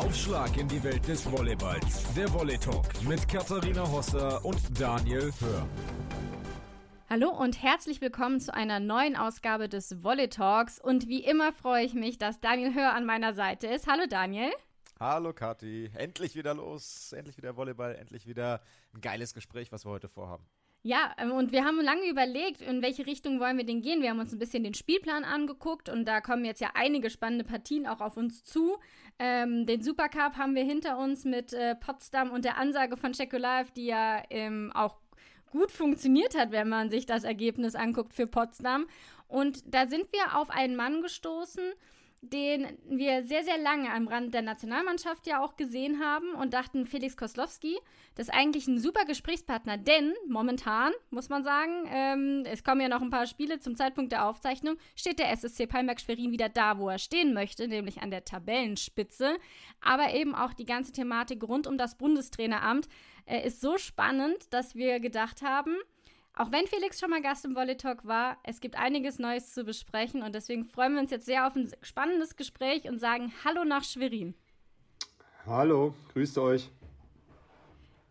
Aufschlag in die Welt des Volleyballs. Der Volley Talk mit Katharina Hosser und Daniel Hör. Hallo und herzlich willkommen zu einer neuen Ausgabe des Volley Talks. Und wie immer freue ich mich, dass Daniel Hör an meiner Seite ist. Hallo Daniel. Hallo Kathi, endlich wieder los, endlich wieder Volleyball, endlich wieder ein geiles Gespräch, was wir heute vorhaben. Ja, ähm, und wir haben lange überlegt, in welche Richtung wollen wir denn gehen. Wir haben uns ein bisschen den Spielplan angeguckt und da kommen jetzt ja einige spannende Partien auch auf uns zu. Ähm, den Supercup haben wir hinter uns mit äh, Potsdam und der Ansage von Live, die ja ähm, auch gut funktioniert hat, wenn man sich das Ergebnis anguckt für Potsdam. Und da sind wir auf einen Mann gestoßen, den wir sehr, sehr lange am Rand der Nationalmannschaft ja auch gesehen haben und dachten, Felix Koslowski, das ist eigentlich ein super Gesprächspartner, denn momentan, muss man sagen, ähm, es kommen ja noch ein paar Spiele zum Zeitpunkt der Aufzeichnung, steht der SSC Palmerk Schwerin wieder da, wo er stehen möchte, nämlich an der Tabellenspitze. Aber eben auch die ganze Thematik rund um das Bundestraineramt äh, ist so spannend, dass wir gedacht haben, auch wenn Felix schon mal Gast im Volley Talk war, es gibt einiges Neues zu besprechen und deswegen freuen wir uns jetzt sehr auf ein spannendes Gespräch und sagen Hallo nach Schwerin. Hallo, grüßt euch.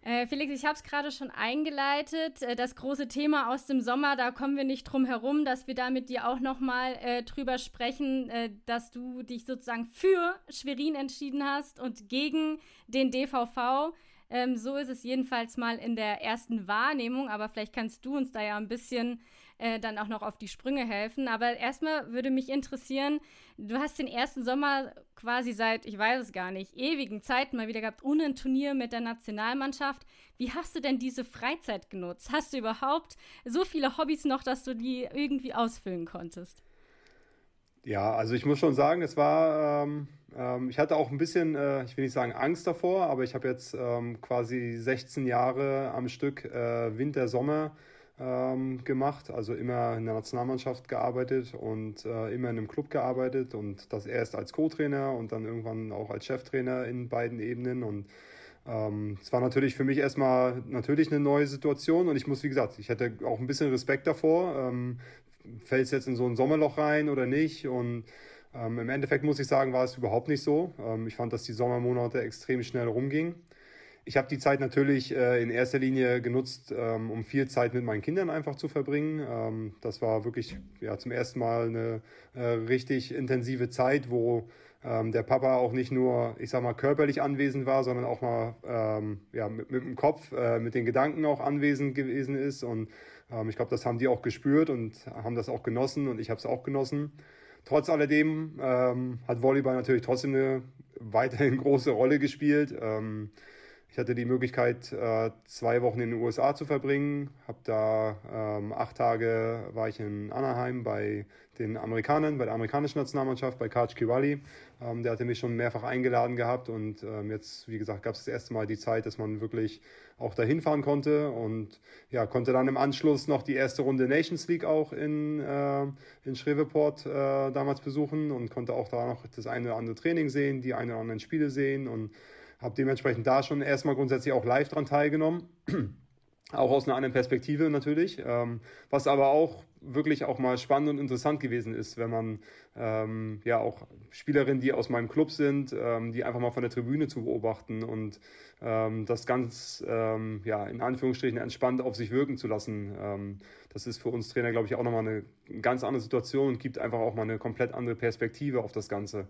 Äh, Felix, ich habe es gerade schon eingeleitet. Äh, das große Thema aus dem Sommer, da kommen wir nicht drum herum, dass wir da mit dir auch nochmal äh, drüber sprechen, äh, dass du dich sozusagen für Schwerin entschieden hast und gegen den DVV. Ähm, so ist es jedenfalls mal in der ersten Wahrnehmung, aber vielleicht kannst du uns da ja ein bisschen äh, dann auch noch auf die Sprünge helfen. Aber erstmal würde mich interessieren, du hast den ersten Sommer quasi seit, ich weiß es gar nicht, ewigen Zeiten mal wieder gehabt, ohne ein Turnier mit der Nationalmannschaft. Wie hast du denn diese Freizeit genutzt? Hast du überhaupt so viele Hobbys noch, dass du die irgendwie ausfüllen konntest? Ja, also ich muss schon sagen, es war, ähm, ähm, ich hatte auch ein bisschen, äh, ich will nicht sagen Angst davor, aber ich habe jetzt ähm, quasi 16 Jahre am Stück äh, Winter, Sommer ähm, gemacht, also immer in der Nationalmannschaft gearbeitet und äh, immer in einem Club gearbeitet und das erst als Co-Trainer und dann irgendwann auch als Cheftrainer in beiden Ebenen und ähm, es war natürlich für mich erstmal natürlich eine neue Situation und ich muss, wie gesagt, ich hätte auch ein bisschen Respekt davor. Es jetzt in so ein Sommerloch rein oder nicht? Und ähm, im Endeffekt muss ich sagen, war es überhaupt nicht so. Ähm, ich fand, dass die Sommermonate extrem schnell rumgingen. Ich habe die Zeit natürlich äh, in erster Linie genutzt, ähm, um viel Zeit mit meinen Kindern einfach zu verbringen. Ähm, das war wirklich ja, zum ersten Mal eine äh, richtig intensive Zeit, wo ähm, der Papa auch nicht nur, ich sag mal, körperlich anwesend war, sondern auch mal ähm, ja, mit, mit dem Kopf, äh, mit den Gedanken auch anwesend gewesen ist. Und ich glaube, das haben die auch gespürt und haben das auch genossen und ich habe es auch genossen. Trotz alledem ähm, hat Volleyball natürlich trotzdem eine weiterhin große Rolle gespielt. Ähm, ich hatte die Möglichkeit, äh, zwei Wochen in den USA zu verbringen. Hab da ähm, acht Tage war ich in Anaheim bei den Amerikanern, bei der amerikanischen Nationalmannschaft, bei Kaj Kiwali. Ähm, der hatte mich schon mehrfach eingeladen gehabt und ähm, jetzt, wie gesagt, gab es das erste Mal die Zeit, dass man wirklich auch dahin fahren konnte und ja, konnte dann im Anschluss noch die erste Runde Nations League auch in, äh, in Shreveport äh, damals besuchen und konnte auch da noch das eine oder andere Training sehen, die eine oder anderen Spiele sehen und habe dementsprechend da schon erstmal grundsätzlich auch live dran teilgenommen. auch aus einer anderen Perspektive natürlich, ähm, was aber auch wirklich auch mal spannend und interessant gewesen ist, wenn man ähm, ja auch Spielerinnen, die aus meinem Club sind, ähm, die einfach mal von der Tribüne zu beobachten und ähm, das ganz ähm, ja in Anführungsstrichen entspannt auf sich wirken zu lassen. Ähm, das ist für uns Trainer, glaube ich, auch nochmal eine ganz andere Situation und gibt einfach auch mal eine komplett andere Perspektive auf das Ganze.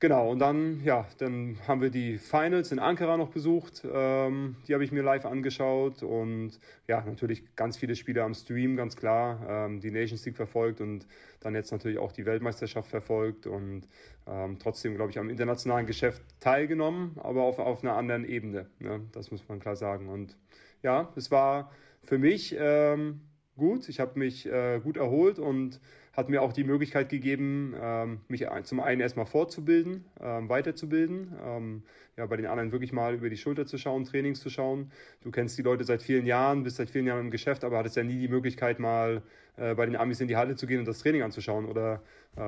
Genau, und dann, ja, dann haben wir die Finals in Ankara noch besucht. Ähm, die habe ich mir live angeschaut und ja, natürlich ganz viele Spiele am Stream, ganz klar. Ähm, die Nations League verfolgt und dann jetzt natürlich auch die Weltmeisterschaft verfolgt und ähm, trotzdem, glaube ich, am internationalen Geschäft teilgenommen, aber auf, auf einer anderen Ebene. Ne? Das muss man klar sagen. Und ja, es war für mich ähm, gut. Ich habe mich äh, gut erholt und hat mir auch die Möglichkeit gegeben, ähm, mich zum einen erstmal fortzubilden, ähm, weiterzubilden, ähm, ja, bei den anderen wirklich mal über die Schulter zu schauen, Trainings zu schauen. Du kennst die Leute seit vielen Jahren, bist seit vielen Jahren im Geschäft, aber hattest ja nie die Möglichkeit, mal äh, bei den Amis in die Halle zu gehen und das Training anzuschauen. Oder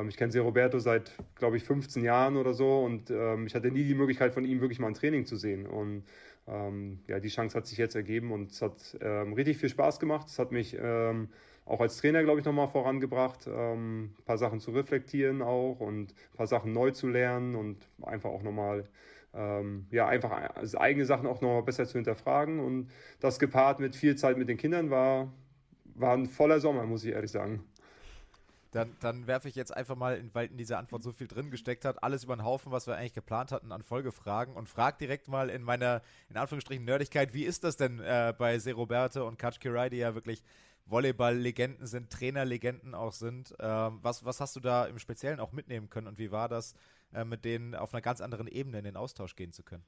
ich kenne sie Roberto seit, glaube ich, 15 Jahren oder so und ich hatte nie die Möglichkeit, von ihm wirklich mal ein Training zu sehen. Und ja, die Chance hat sich jetzt ergeben und es hat richtig viel Spaß gemacht. Es hat mich auch als Trainer, glaube ich, nochmal vorangebracht, ähm, ein paar Sachen zu reflektieren auch und ein paar Sachen neu zu lernen und einfach auch nochmal ähm, ja, einfach also eigene Sachen auch nochmal besser zu hinterfragen. Und das gepaart mit viel Zeit mit den Kindern war, war ein voller Sommer, muss ich ehrlich sagen. Dann, dann werfe ich jetzt einfach mal, weil in dieser Antwort so viel drin gesteckt hat, alles über den Haufen, was wir eigentlich geplant hatten an Folgefragen und frag direkt mal in meiner, in Anführungsstrichen, Nerdigkeit, wie ist das denn äh, bei Seroberte und Kachkirai, die ja wirklich Volleyball-Legenden sind, Trainer-Legenden auch sind. Ähm, was, was hast du da im Speziellen auch mitnehmen können und wie war das, äh, mit denen auf einer ganz anderen Ebene in den Austausch gehen zu können?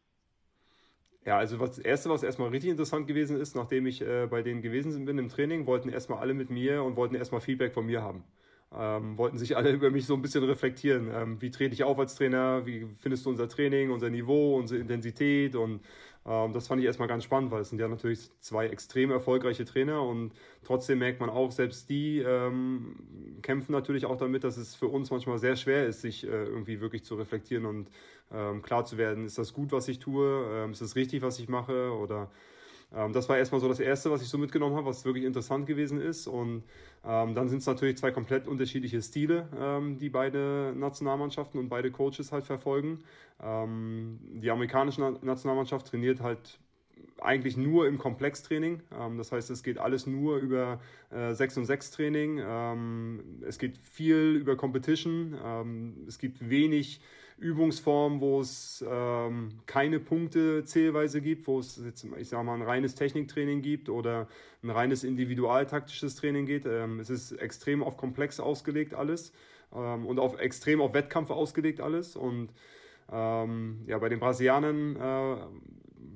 Ja, also das Erste, was erstmal richtig interessant gewesen ist, nachdem ich äh, bei denen gewesen bin im Training, wollten erstmal alle mit mir und wollten erstmal Feedback von mir haben ähm, wollten sich alle über mich so ein bisschen reflektieren. Ähm, wie trete ich auf als Trainer? Wie findest du unser Training, unser Niveau, unsere Intensität? Und das fand ich erstmal ganz spannend, weil es sind ja natürlich zwei extrem erfolgreiche Trainer und trotzdem merkt man auch, selbst die ähm, kämpfen natürlich auch damit, dass es für uns manchmal sehr schwer ist, sich äh, irgendwie wirklich zu reflektieren und ähm, klar zu werden, ist das gut, was ich tue? Ähm, ist das richtig, was ich mache? Oder ähm, das war erstmal so das Erste, was ich so mitgenommen habe, was wirklich interessant gewesen ist. Und ähm, dann sind es natürlich zwei komplett unterschiedliche Stile, ähm, die beide Nationalmannschaften und beide Coaches halt verfolgen. Ähm, die amerikanische Nationalmannschaft trainiert halt eigentlich nur im Komplextraining. Ähm, das heißt, es geht alles nur über äh, 6 und 6 Training. Ähm, es geht viel über Competition. Es gibt wenig Übungsformen, wo es ähm, keine Punkte zählweise gibt, wo es jetzt, ich sage mal, ein reines Techniktraining gibt oder ein reines individualtaktisches Training geht. Ähm, es ist extrem auf komplex ausgelegt alles ähm, und auf extrem auf Wettkampf ausgelegt alles. Und ähm, ja, bei den Brasilianern, äh,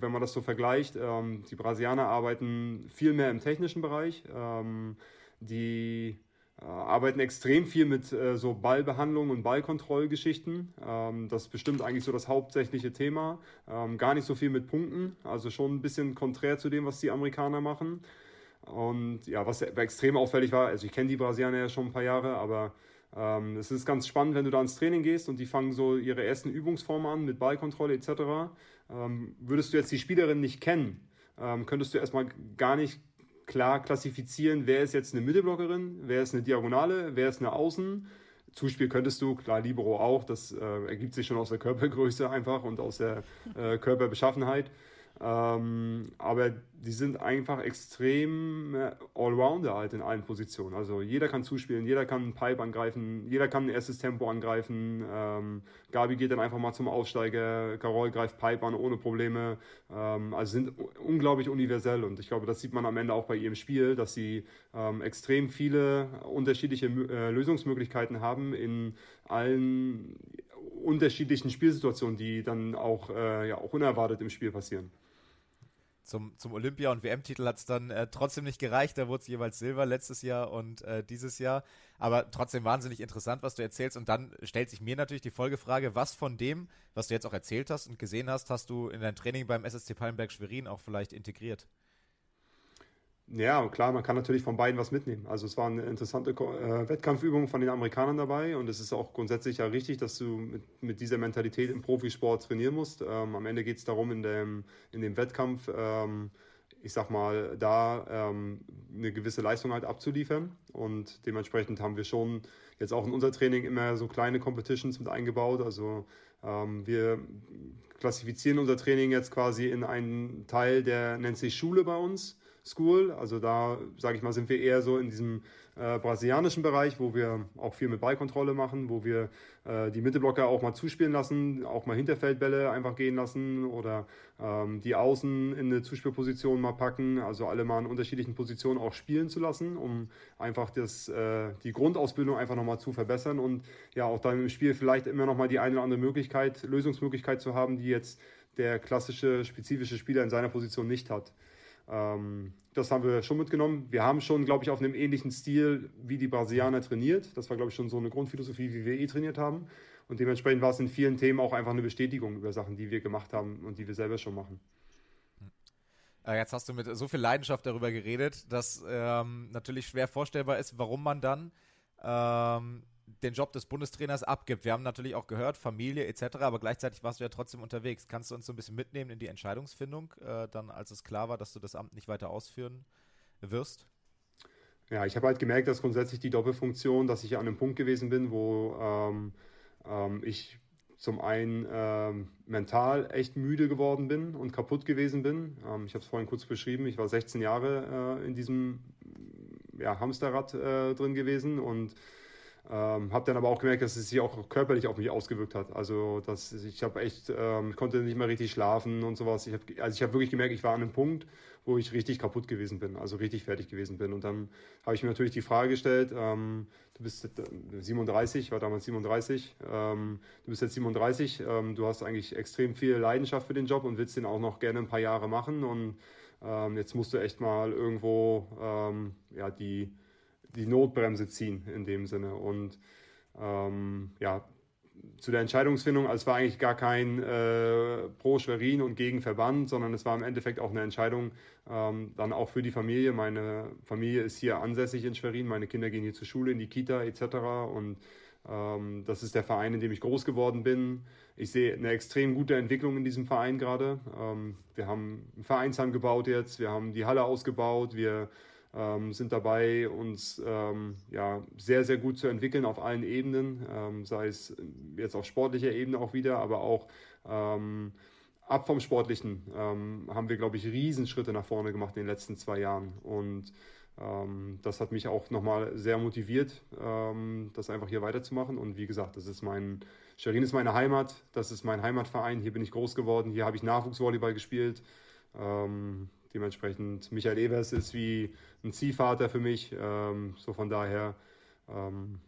wenn man das so vergleicht, ähm, die Brasilianer arbeiten viel mehr im technischen Bereich. Ähm, die arbeiten extrem viel mit äh, so Ballbehandlung und Ballkontrollgeschichten. Ähm, das ist bestimmt eigentlich so das hauptsächliche Thema. Ähm, gar nicht so viel mit Punkten, also schon ein bisschen konträr zu dem, was die Amerikaner machen. Und ja, was extrem auffällig war, also ich kenne die Brasilianer ja schon ein paar Jahre, aber ähm, es ist ganz spannend, wenn du da ins Training gehst und die fangen so ihre ersten Übungsformen an mit Ballkontrolle etc. Ähm, würdest du jetzt die Spielerin nicht kennen, ähm, könntest du erstmal gar nicht klar klassifizieren, wer ist jetzt eine Mittelblockerin, wer ist eine Diagonale, wer ist eine Außen. Zuspiel könntest du, klar, Libero auch, das äh, ergibt sich schon aus der Körpergröße einfach und aus der äh, Körperbeschaffenheit. Ähm, aber die sind einfach extrem äh, Allrounder halt in allen Positionen. Also jeder kann zuspielen, jeder kann einen Pipe angreifen, jeder kann ein erstes Tempo angreifen. Ähm, Gabi geht dann einfach mal zum Aufsteiger, Carol greift Pipe an ohne Probleme. Ähm, also sind unglaublich universell und ich glaube, das sieht man am Ende auch bei ihrem Spiel, dass sie ähm, extrem viele unterschiedliche äh, Lösungsmöglichkeiten haben in allen unterschiedlichen Spielsituationen, die dann auch, äh, ja, auch unerwartet im Spiel passieren zum, zum Olympia- und WM-Titel hat es dann äh, trotzdem nicht gereicht. Da wurde es jeweils Silber letztes Jahr und äh, dieses Jahr. Aber trotzdem wahnsinnig interessant, was du erzählst. Und dann stellt sich mir natürlich die Folgefrage, was von dem, was du jetzt auch erzählt hast und gesehen hast, hast du in dein Training beim SSC Pallenberg Schwerin auch vielleicht integriert? Ja, klar, man kann natürlich von beiden was mitnehmen. Also es war eine interessante äh, Wettkampfübung von den Amerikanern dabei und es ist auch grundsätzlich ja richtig, dass du mit, mit dieser Mentalität im Profisport trainieren musst. Ähm, am Ende geht es darum, in dem, in dem Wettkampf, ähm, ich sag mal, da ähm, eine gewisse Leistung halt abzuliefern und dementsprechend haben wir schon jetzt auch in unser Training immer so kleine Competitions mit eingebaut. Also ähm, wir klassifizieren unser Training jetzt quasi in einen Teil, der nennt sich Schule bei uns. School. Also da, sage ich mal, sind wir eher so in diesem äh, brasilianischen Bereich, wo wir auch viel mit Ballkontrolle machen, wo wir äh, die Mittelblocker auch mal zuspielen lassen, auch mal Hinterfeldbälle einfach gehen lassen oder ähm, die Außen in eine Zuspielposition mal packen, also alle mal in unterschiedlichen Positionen auch spielen zu lassen, um einfach das, äh, die Grundausbildung einfach nochmal zu verbessern und ja auch dann im Spiel vielleicht immer nochmal die eine oder andere Möglichkeit, Lösungsmöglichkeit zu haben, die jetzt der klassische, spezifische Spieler in seiner Position nicht hat. Ähm, das haben wir schon mitgenommen. Wir haben schon, glaube ich, auf einem ähnlichen Stil wie die Brasilianer trainiert. Das war, glaube ich, schon so eine Grundphilosophie, wie wir eh trainiert haben. Und dementsprechend war es in vielen Themen auch einfach eine Bestätigung über Sachen, die wir gemacht haben und die wir selber schon machen. Äh, jetzt hast du mit so viel Leidenschaft darüber geredet, dass ähm, natürlich schwer vorstellbar ist, warum man dann ähm, den Job des Bundestrainers abgibt. Wir haben natürlich auch gehört, Familie etc., aber gleichzeitig warst du ja trotzdem unterwegs. Kannst du uns so ein bisschen mitnehmen in die Entscheidungsfindung, äh, dann als es klar war, dass du das Amt nicht weiter ausführen wirst? Ja, ich habe halt gemerkt, dass grundsätzlich die Doppelfunktion, dass ich an einem Punkt gewesen bin, wo ähm, ähm, ich zum einen ähm, mental echt müde geworden bin und kaputt gewesen bin. Ähm, ich habe es vorhin kurz beschrieben, ich war 16 Jahre äh, in diesem ja, Hamsterrad äh, drin gewesen und ähm, habe dann aber auch gemerkt, dass es sich auch körperlich auf mich ausgewirkt hat. Also dass ich habe echt, ähm, konnte nicht mehr richtig schlafen und sowas. Ich hab, also ich habe wirklich gemerkt, ich war an einem Punkt, wo ich richtig kaputt gewesen bin, also richtig fertig gewesen bin. Und dann habe ich mir natürlich die Frage gestellt, ähm, du bist 37, ich war damals 37, ähm, du bist jetzt 37, ähm, du hast eigentlich extrem viel Leidenschaft für den Job und willst den auch noch gerne ein paar Jahre machen. Und ähm, jetzt musst du echt mal irgendwo ja, die die Notbremse ziehen in dem Sinne. Und ähm, ja, zu der Entscheidungsfindung, also es war eigentlich gar kein äh, pro Schwerin und gegen Verband, sondern es war im Endeffekt auch eine Entscheidung ähm, dann auch für die Familie. Meine Familie ist hier ansässig in Schwerin, meine Kinder gehen hier zur Schule, in die Kita etc. Und ähm, das ist der Verein, in dem ich groß geworden bin. Ich sehe eine extrem gute Entwicklung in diesem Verein gerade. Ähm, wir haben ein Vereinsheim gebaut jetzt, wir haben die Halle ausgebaut, wir ähm, sind dabei, uns ähm, ja, sehr, sehr gut zu entwickeln auf allen Ebenen, ähm, sei es jetzt auf sportlicher Ebene auch wieder, aber auch ähm, ab vom Sportlichen ähm, haben wir, glaube ich, Riesenschritte nach vorne gemacht in den letzten zwei Jahren. Und ähm, das hat mich auch nochmal sehr motiviert, das einfach hier weiterzumachen. Und wie gesagt, das ist mein, Scherin ist meine Heimat, das ist mein Heimatverein, hier bin ich groß geworden, hier habe ich Nachwuchsvolleyball gespielt. Dementsprechend, Michael Evers ist wie ein Ziehvater für mich. Ähm, so von daher ähm,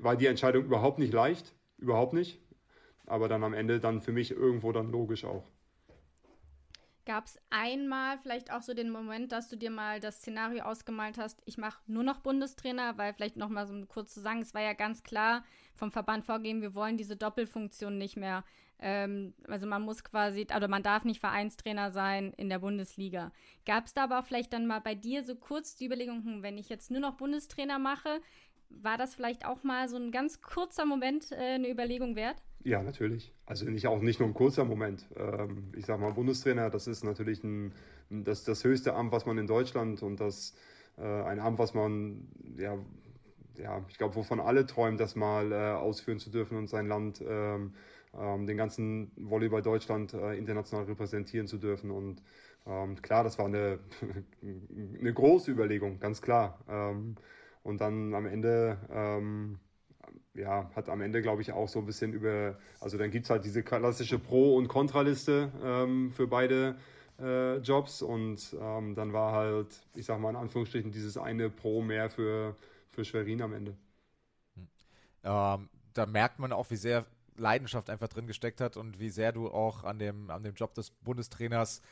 war die Entscheidung überhaupt nicht leicht, überhaupt nicht. Aber dann am Ende dann für mich irgendwo dann logisch auch. Gab es einmal vielleicht auch so den Moment, dass du dir mal das Szenario ausgemalt hast, ich mache nur noch Bundestrainer, weil vielleicht noch mal so kurz zu sagen, es war ja ganz klar vom Verband vorgehen, wir wollen diese Doppelfunktion nicht mehr. Ähm, also man muss quasi, oder man darf nicht Vereinstrainer sein in der Bundesliga. Gab es da aber auch vielleicht dann mal bei dir so kurz die Überlegung, hm, wenn ich jetzt nur noch Bundestrainer mache, war das vielleicht auch mal so ein ganz kurzer Moment äh, eine Überlegung wert? Ja, natürlich. Also nicht auch nicht nur ein kurzer Moment. Ähm, ich sage mal, Bundestrainer, das ist natürlich ein, das, das höchste Amt, was man in Deutschland und das äh, ein Amt, was man ja, ja, ich glaube, wovon alle träumen, das mal äh, ausführen zu dürfen und sein Land ähm, ähm, den ganzen Volleyball Deutschland äh, international repräsentieren zu dürfen. Und ähm, klar, das war eine, eine große Überlegung, ganz klar. Ähm, und dann am Ende, ähm, ja, hat am Ende, glaube ich, auch so ein bisschen über, also dann gibt es halt diese klassische Pro- und Kontraliste ähm, für beide äh, Jobs und ähm, dann war halt, ich sag mal in Anführungsstrichen, dieses eine Pro mehr für, für Schwerin am Ende. Ähm, da merkt man auch, wie sehr Leidenschaft einfach drin gesteckt hat und wie sehr du auch an dem, an dem Job des Bundestrainers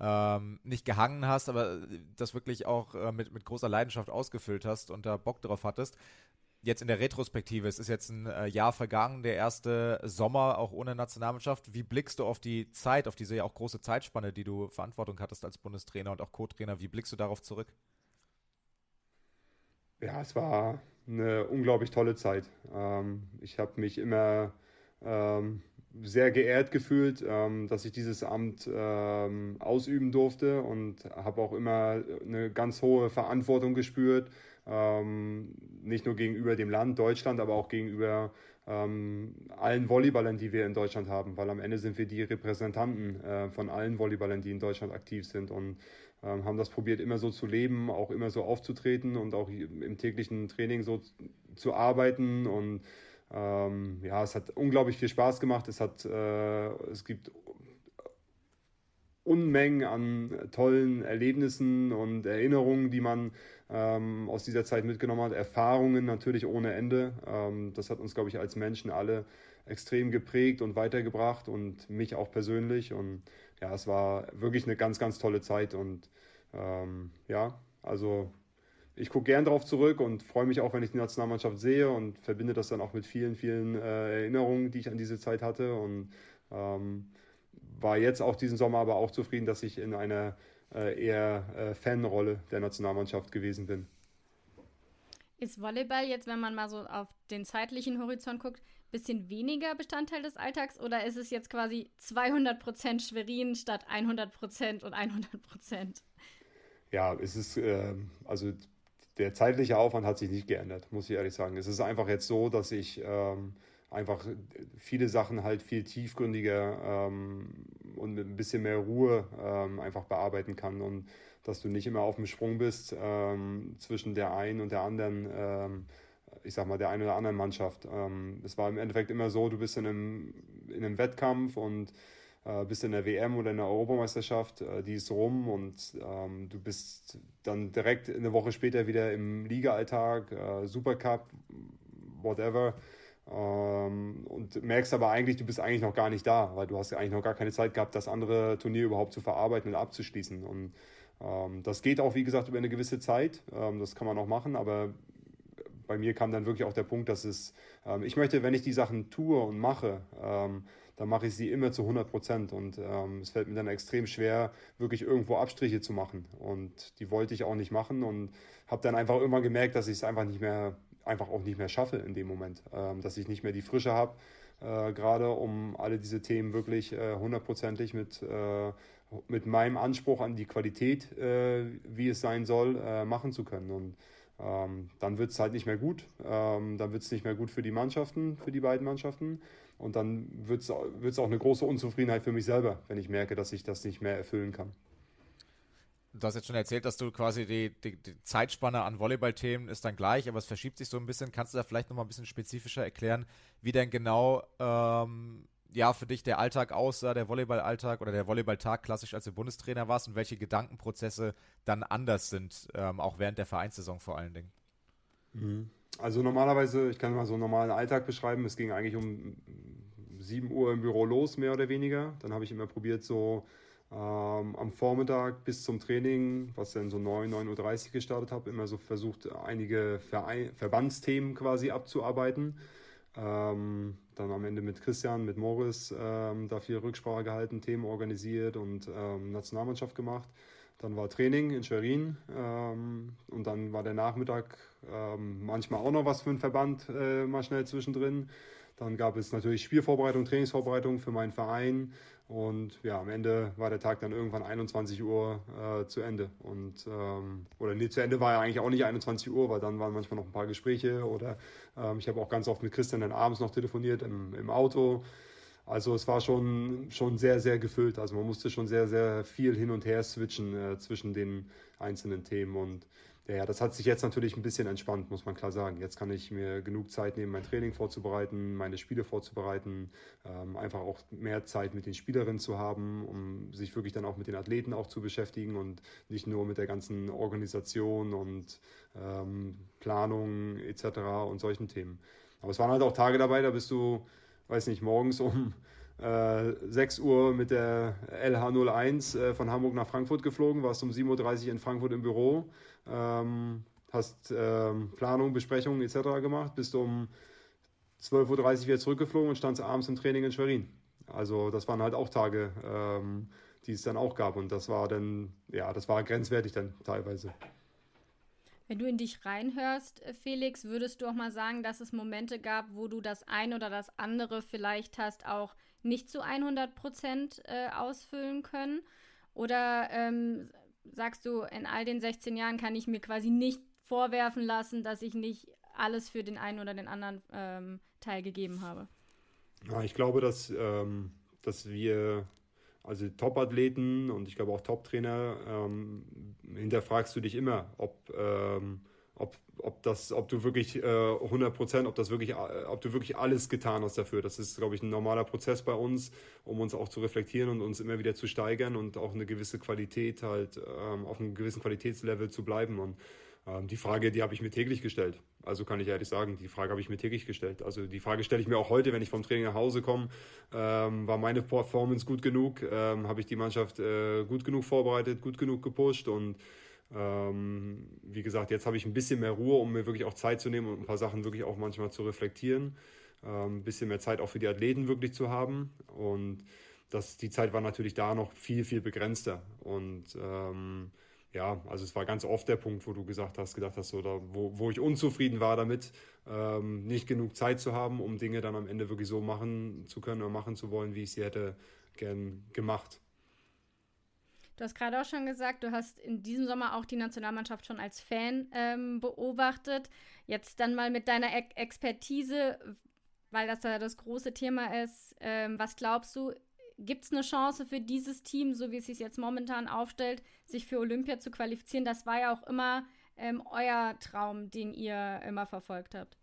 ähm, nicht gehangen hast, aber das wirklich auch äh, mit, mit großer Leidenschaft ausgefüllt hast und da Bock drauf hattest. Jetzt in der Retrospektive, es ist jetzt ein äh, Jahr vergangen, der erste Sommer auch ohne Nationalmannschaft. Wie blickst du auf die Zeit, auf diese ja auch große Zeitspanne, die du Verantwortung hattest als Bundestrainer und auch Co-Trainer? Wie blickst du darauf zurück? Ja, es war eine unglaublich tolle Zeit. Ähm, ich habe mich immer ähm, sehr geehrt gefühlt, ähm, dass ich dieses Amt ähm, ausüben durfte und habe auch immer eine ganz hohe Verantwortung gespürt, ähm, nicht nur gegenüber dem Land Deutschland, aber auch gegenüber ähm, allen Volleyballern, die wir in Deutschland haben, weil am Ende sind wir die Repräsentanten äh, von allen Volleyballern, die in Deutschland aktiv sind und ähm, haben das probiert, immer so zu leben, auch immer so aufzutreten und auch im täglichen Training so zu arbeiten und ähm, ja, es hat unglaublich viel Spaß gemacht. Es, hat, äh, es gibt Unmengen an tollen Erlebnissen und Erinnerungen, die man ähm, aus dieser Zeit mitgenommen hat. Erfahrungen natürlich ohne Ende. Ähm, das hat uns, glaube ich, als Menschen alle extrem geprägt und weitergebracht und mich auch persönlich. Und ja, es war wirklich eine ganz, ganz tolle Zeit. Und ähm, ja, also ich gucke gern darauf zurück und freue mich auch, wenn ich die Nationalmannschaft sehe und verbinde das dann auch mit vielen, vielen äh, Erinnerungen, die ich an diese Zeit hatte. Und ähm, war jetzt auch diesen Sommer aber auch zufrieden, dass ich in einer äh, eher äh, Fanrolle der Nationalmannschaft gewesen bin. Ist Volleyball jetzt, wenn man mal so auf den zeitlichen Horizont guckt, ein bisschen weniger Bestandteil des Alltags oder ist es jetzt quasi 200% Schwerin statt 100% und 100%? Ja, es ist, äh, also der zeitliche Aufwand hat sich nicht geändert, muss ich ehrlich sagen. Es ist einfach jetzt so, dass ich ähm, einfach viele Sachen halt viel tiefgründiger ähm, und mit ein bisschen mehr Ruhe ähm, einfach bearbeiten kann und dass du nicht immer auf dem Sprung bist ähm, zwischen der einen und der anderen, ähm, ich sag mal, der einen oder anderen Mannschaft. Ähm, es war im Endeffekt immer so, du bist in einem, in einem Wettkampf und äh, bist in der WM oder in der Europameisterschaft, äh, die ist rum und ähm, du bist dann direkt eine Woche später wieder im Liga-Alltag, äh, Supercup, whatever. Ähm, und merkst aber eigentlich, du bist eigentlich noch gar nicht da, weil du hast eigentlich noch gar keine Zeit gehabt, das andere Turnier überhaupt zu verarbeiten und abzuschließen. Und ähm, das geht auch, wie gesagt, über eine gewisse Zeit. Ähm, das kann man auch machen, aber bei mir kam dann wirklich auch der Punkt, dass es, ähm, ich möchte, wenn ich die Sachen tue und mache, ähm, dann mache ich sie immer zu 100 Prozent. Und ähm, es fällt mir dann extrem schwer, wirklich irgendwo Abstriche zu machen. Und die wollte ich auch nicht machen und habe dann einfach irgendwann gemerkt, dass ich es einfach nicht mehr einfach auch nicht mehr schaffe in dem Moment, ähm, dass ich nicht mehr die Frische habe, äh, gerade um alle diese Themen wirklich äh, hundertprozentig mit, äh, mit meinem Anspruch an die Qualität, äh, wie es sein soll, äh, machen zu können. Und ähm, dann wird es halt nicht mehr gut. Ähm, dann wird es nicht mehr gut für die Mannschaften, für die beiden Mannschaften. Und dann wird es auch eine große Unzufriedenheit für mich selber, wenn ich merke, dass ich das nicht mehr erfüllen kann. Du hast jetzt schon erzählt, dass du quasi die, die, die Zeitspanne an Volleyballthemen ist dann gleich, aber es verschiebt sich so ein bisschen. Kannst du da vielleicht noch mal ein bisschen spezifischer erklären, wie denn genau ähm, ja für dich der Alltag aussah, der Volleyballalltag oder der Volleyballtag klassisch als du Bundestrainer warst und welche Gedankenprozesse dann anders sind, ähm, auch während der Vereinssaison vor allen Dingen? Mhm. Also normalerweise, ich kann mal so einen normalen Alltag beschreiben. Es ging eigentlich um 7 Uhr im Büro los, mehr oder weniger. Dann habe ich immer probiert, so ähm, am Vormittag bis zum Training, was dann so 9, 9.30 Uhr gestartet habe, immer so versucht, einige Verein Verbandsthemen quasi abzuarbeiten. Ähm, dann am Ende mit Christian, mit Morris ähm, da viel Rücksprache gehalten, Themen organisiert und ähm, Nationalmannschaft gemacht. Dann war Training in Schwerin ähm, und dann war der Nachmittag ähm, manchmal auch noch was für einen Verband äh, mal schnell zwischendrin. Dann gab es natürlich Spielvorbereitung, Trainingsvorbereitung für meinen Verein. Und ja, am Ende war der Tag dann irgendwann 21 Uhr äh, zu Ende. Und, ähm, oder nee, zu Ende war ja eigentlich auch nicht 21 Uhr, weil dann waren manchmal noch ein paar Gespräche. Oder ähm, ich habe auch ganz oft mit Christian dann abends noch telefoniert im, im Auto. Also es war schon, schon sehr, sehr gefüllt. Also man musste schon sehr, sehr viel hin und her switchen äh, zwischen den einzelnen Themen. Und ja, das hat sich jetzt natürlich ein bisschen entspannt, muss man klar sagen. Jetzt kann ich mir genug Zeit nehmen, mein Training vorzubereiten, meine Spiele vorzubereiten, ähm, einfach auch mehr Zeit mit den Spielerinnen zu haben, um sich wirklich dann auch mit den Athleten auch zu beschäftigen und nicht nur mit der ganzen Organisation und ähm, Planung etc. und solchen Themen. Aber es waren halt auch Tage dabei, da bist du, weiß nicht, morgens um äh, 6 Uhr mit der LH01 äh, von Hamburg nach Frankfurt geflogen, warst um 7.30 Uhr in Frankfurt im Büro ähm, hast ähm, Planung, Besprechungen etc. gemacht, bist um 12.30 Uhr wieder zurückgeflogen und standst abends im Training in Schwerin. Also das waren halt auch Tage, ähm, die es dann auch gab und das war dann, ja, das war grenzwertig dann teilweise. Wenn du in dich reinhörst, Felix, würdest du auch mal sagen, dass es Momente gab, wo du das eine oder das andere vielleicht hast auch nicht zu 100 Prozent äh, ausfüllen können? Oder ähm, sagst du, in all den 16 Jahren kann ich mir quasi nicht vorwerfen lassen, dass ich nicht alles für den einen oder den anderen ähm, Teil gegeben habe? Ja, ich glaube, dass, ähm, dass wir, also Top-Athleten und ich glaube auch Top-Trainer, ähm, hinterfragst du dich immer, ob, ähm, ob ob das, ob du wirklich äh, 100 Prozent, ob äh, ob du wirklich alles getan hast dafür. Das ist, glaube ich, ein normaler Prozess bei uns, um uns auch zu reflektieren und uns immer wieder zu steigern und auch eine gewisse Qualität halt ähm, auf einem gewissen Qualitätslevel zu bleiben. Und die Frage, die habe ich mir täglich gestellt. Also kann ich ehrlich sagen, die Frage habe ich mir täglich gestellt. Also die Frage stelle ich mir auch heute, wenn ich vom Training nach Hause komme. Ähm, war meine Performance gut genug? Ähm, habe ich die Mannschaft äh, gut genug vorbereitet, gut genug gepusht und ähm, wie gesagt, jetzt habe ich ein bisschen mehr Ruhe, um mir wirklich auch Zeit zu nehmen und ein paar Sachen wirklich auch manchmal zu reflektieren. Ähm, ein bisschen mehr Zeit auch für die Athleten wirklich zu haben. Und das, die Zeit war natürlich da noch viel, viel begrenzter. Und ähm, ja, also es war ganz oft der Punkt, wo du gesagt hast, gedacht hast, oder wo, wo ich unzufrieden war damit, ähm, nicht genug Zeit zu haben, um Dinge dann am Ende wirklich so machen zu können oder machen zu wollen, wie ich sie hätte gern gemacht. Du hast gerade auch schon gesagt, du hast in diesem Sommer auch die Nationalmannschaft schon als Fan ähm, beobachtet. Jetzt dann mal mit deiner e Expertise, weil das ja das große Thema ist. Ähm, was glaubst du, gibt es eine Chance für dieses Team, so wie es sich jetzt momentan aufstellt, sich für Olympia zu qualifizieren? Das war ja auch immer ähm, euer Traum, den ihr immer verfolgt habt.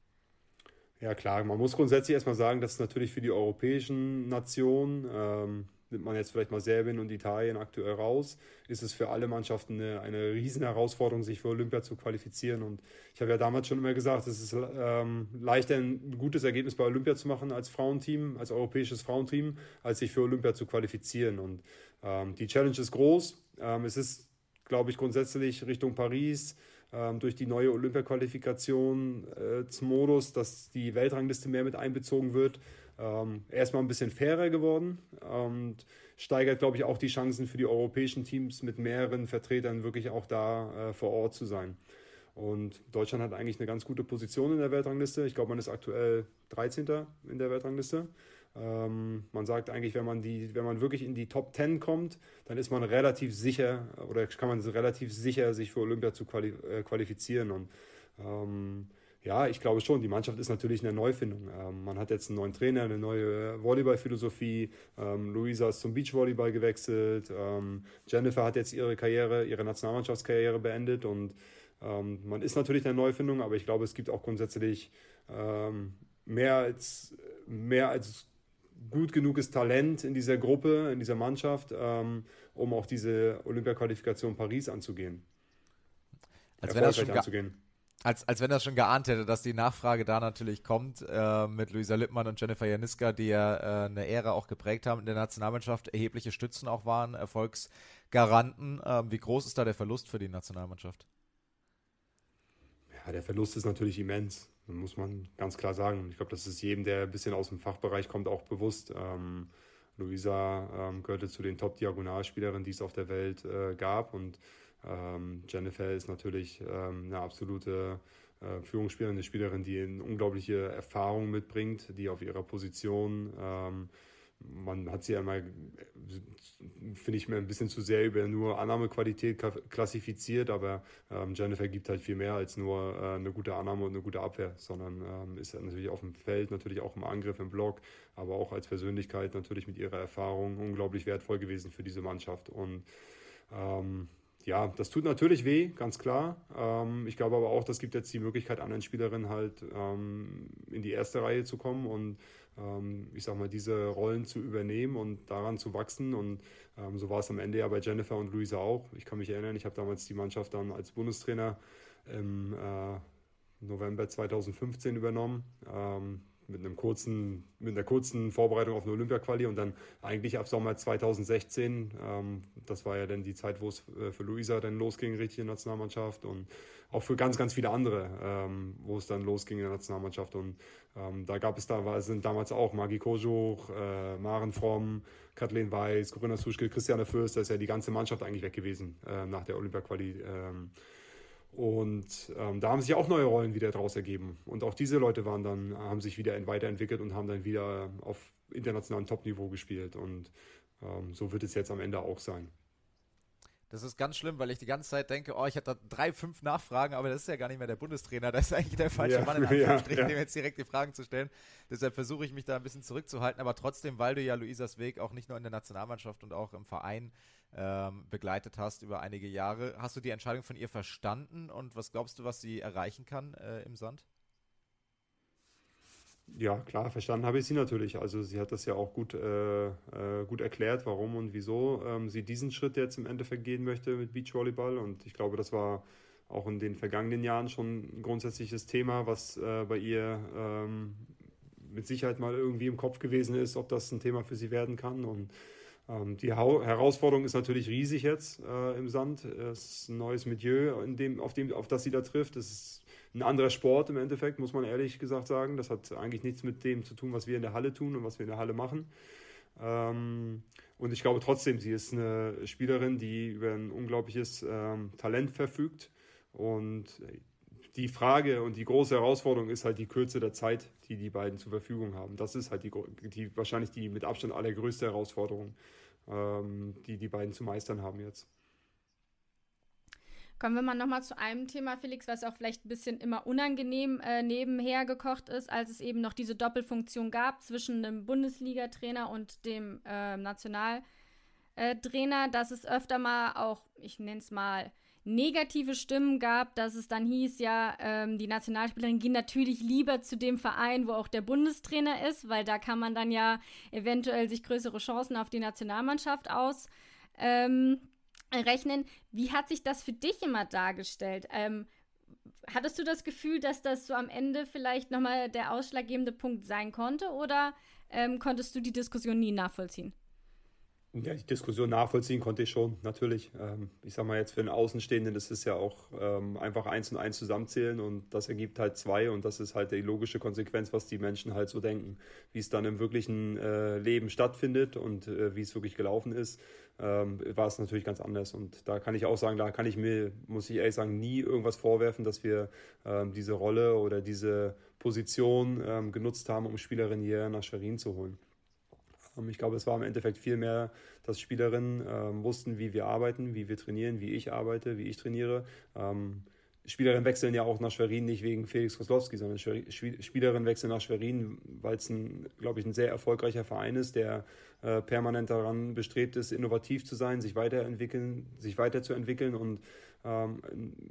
Ja, klar, man muss grundsätzlich erstmal sagen, dass natürlich für die europäischen Nationen ähm, nimmt man jetzt vielleicht mal Serbien und Italien aktuell raus, ist es für alle Mannschaften eine, eine riesen Herausforderung, sich für Olympia zu qualifizieren. Und ich habe ja damals schon immer gesagt, es ist ähm, leichter, ein gutes Ergebnis bei Olympia zu machen als Frauenteam, als europäisches Frauenteam, als sich für Olympia zu qualifizieren. Und ähm, die Challenge ist groß. Ähm, es ist, glaube ich, grundsätzlich Richtung Paris ähm, durch die neue Olympia-Qualifikation äh, zum Modus, dass die Weltrangliste mehr mit einbezogen wird ähm, erstmal ein bisschen fairer geworden und steigert, glaube ich, auch die Chancen für die europäischen Teams mit mehreren Vertretern wirklich auch da äh, vor Ort zu sein. Und Deutschland hat eigentlich eine ganz gute Position in der Weltrangliste. Ich glaube, man ist aktuell 13. in der Weltrangliste. Ähm, man sagt eigentlich, wenn man, die, wenn man wirklich in die Top 10 kommt, dann ist man relativ sicher oder kann man relativ sicher sich für Olympia zu quali äh, qualifizieren. Und ähm, ja, ich glaube schon. Die Mannschaft ist natürlich eine Neufindung. Ähm, man hat jetzt einen neuen Trainer, eine neue Volleyballphilosophie. Ähm, Luisa ist zum Beachvolleyball gewechselt. Ähm, Jennifer hat jetzt ihre Karriere, ihre Nationalmannschaftskarriere beendet und ähm, man ist natürlich eine Neufindung, aber ich glaube, es gibt auch grundsätzlich ähm, mehr als mehr als gut genuges Talent in dieser Gruppe, in dieser Mannschaft, ähm, um auch diese Olympia-Qualifikation Paris anzugehen. Als erfolgreich anzugehen als, als wenn das schon geahnt hätte, dass die Nachfrage da natürlich kommt äh, mit Luisa Lippmann und Jennifer Janiska, die ja äh, eine Ära auch geprägt haben in der Nationalmannschaft, erhebliche Stützen auch waren, Erfolgsgaranten. Ähm, wie groß ist da der Verlust für die Nationalmannschaft? Ja, der Verlust ist natürlich immens, muss man ganz klar sagen. Ich glaube, das ist jedem, der ein bisschen aus dem Fachbereich kommt, auch bewusst. Ähm, Luisa ähm, gehörte zu den Top-Diagonalspielerinnen, die es auf der Welt äh, gab und ähm, Jennifer ist natürlich ähm, eine absolute äh, Führungsspielerin, eine Spielerin, die eine unglaubliche Erfahrung mitbringt, die auf ihrer Position, ähm, man hat sie ja mal, finde ich mir ein bisschen zu sehr über nur Annahmequalität klassifiziert, aber ähm, Jennifer gibt halt viel mehr als nur äh, eine gute Annahme und eine gute Abwehr, sondern ähm, ist natürlich auf dem Feld, natürlich auch im Angriff, im Block, aber auch als Persönlichkeit natürlich mit ihrer Erfahrung unglaublich wertvoll gewesen für diese Mannschaft und ähm, ja, das tut natürlich weh, ganz klar. Ähm, ich glaube aber auch, das gibt jetzt die Möglichkeit, anderen Spielerinnen halt ähm, in die erste Reihe zu kommen und ähm, ich sag mal, diese Rollen zu übernehmen und daran zu wachsen. Und ähm, so war es am Ende ja bei Jennifer und Luisa auch. Ich kann mich erinnern, ich habe damals die Mannschaft dann als Bundestrainer im äh, November 2015 übernommen. Mit einem kurzen, mit einer kurzen Vorbereitung auf eine Olympia-Quali und dann eigentlich ab Sommer 2016, ähm, das war ja dann die Zeit, wo es äh, für Luisa dann losging, richtig in der Nationalmannschaft und auch für ganz, ganz viele andere, ähm, wo es dann losging in der Nationalmannschaft und ähm, da gab es da, war, sind damals auch Magi Kojuch, äh, Maren Fromm, Kathleen Weiß, Corinna Suschke, Christiane Fürst, da ist ja die ganze Mannschaft eigentlich weg gewesen äh, nach der Olympia-Quali. Ähm, und ähm, da haben sich auch neue Rollen wieder daraus ergeben. Und auch diese Leute waren dann, haben sich wieder weiterentwickelt und haben dann wieder auf internationalem Topniveau gespielt. Und ähm, so wird es jetzt am Ende auch sein. Das ist ganz schlimm, weil ich die ganze Zeit denke, oh, ich hatte drei, fünf Nachfragen, aber das ist ja gar nicht mehr der Bundestrainer. Das ist eigentlich der falsche ja, Mann, in Anführungsstrichen, ja, ja. dem jetzt direkt die Fragen zu stellen. Deshalb versuche ich mich da ein bisschen zurückzuhalten. Aber trotzdem, weil du ja Luisas Weg auch nicht nur in der Nationalmannschaft und auch im Verein ähm, begleitet hast über einige Jahre. Hast du die Entscheidung von ihr verstanden und was glaubst du, was sie erreichen kann äh, im Sand? Ja, klar, verstanden habe ich sie natürlich. Also sie hat das ja auch gut, äh, äh, gut erklärt, warum und wieso ähm, sie diesen Schritt jetzt im Endeffekt gehen möchte mit Beachvolleyball. Und ich glaube, das war auch in den vergangenen Jahren schon ein grundsätzliches Thema, was äh, bei ihr ähm, mit Sicherheit mal irgendwie im Kopf gewesen ist, ob das ein Thema für sie werden kann. Und die Herausforderung ist natürlich riesig jetzt äh, im Sand. Es ist ein neues Milieu, in dem, auf, dem, auf das sie da trifft. Es ist ein anderer Sport im Endeffekt, muss man ehrlich gesagt sagen. Das hat eigentlich nichts mit dem zu tun, was wir in der Halle tun und was wir in der Halle machen. Ähm, und ich glaube trotzdem, sie ist eine Spielerin, die über ein unglaubliches ähm, Talent verfügt. Und die Frage und die große Herausforderung ist halt die Kürze der Zeit, die die beiden zur Verfügung haben. Das ist halt die, die wahrscheinlich die mit Abstand allergrößte Herausforderung. ähm, die die beiden zu meistern haben jetzt. Kommen wir mal nochmal zu einem Thema, Felix, was auch vielleicht ein bisschen immer unangenehm äh, nebenher gekocht ist, als es eben noch diese Doppelfunktion gab zwischen dem Bundesliga-Trainer und dem äh, Nationaltrainer, dass es öfter mal auch, ich nenne es mal, negative Stimmen gab, dass es dann hieß, ja, ähm, die Nationalspielerin gehen natürlich lieber zu dem Verein, wo auch der Bundestrainer ist, weil da kann man dann ja eventuell sich größere Chancen auf die Nationalmannschaft aus. Ähm, rechnen. Wie hat sich das für dich immer dargestellt? Ähm, hattest du das Gefühl, dass das so am Ende vielleicht nochmal der ausschlaggebende Punkt sein konnte oder ähm, konntest du die Diskussion nie nachvollziehen? Ja, die Diskussion nachvollziehen konnte ich schon, natürlich. Ähm, ich sag mal jetzt für einen Außenstehenden ist es ja auch ähm, einfach eins und eins zusammenzählen und das ergibt halt zwei und das ist halt die logische Konsequenz, was die Menschen halt so denken. Wie es dann im wirklichen äh, Leben stattfindet und äh, wie es wirklich gelaufen ist, ähm, war es natürlich ganz anders. Und da kann ich auch sagen, da kann ich mir, muss ich ehrlich sagen, nie irgendwas vorwerfen, dass wir diese Rolle oder diese Position genutzt haben, um Spielerinnen hier nach Schwerin zu holen. Ähm, ich glaube, es war im Endeffekt viel mehr, dass Spielerinnen ähm, wussten, wie wir arbeiten, wie wir trainieren, wie ich arbeite, wie ich trainiere. Ähm, Spielerinnen wechseln ja auch nach Schwerin nicht wegen Felix Koslowski, sondern Spielerinnen wechseln nach Schwerin, weil es, ein, glaube ich, ein sehr erfolgreicher Verein ist, der äh, permanent daran bestrebt ist, innovativ zu sein, sich weiterentwickeln, sich weiterzuentwickeln und ähm,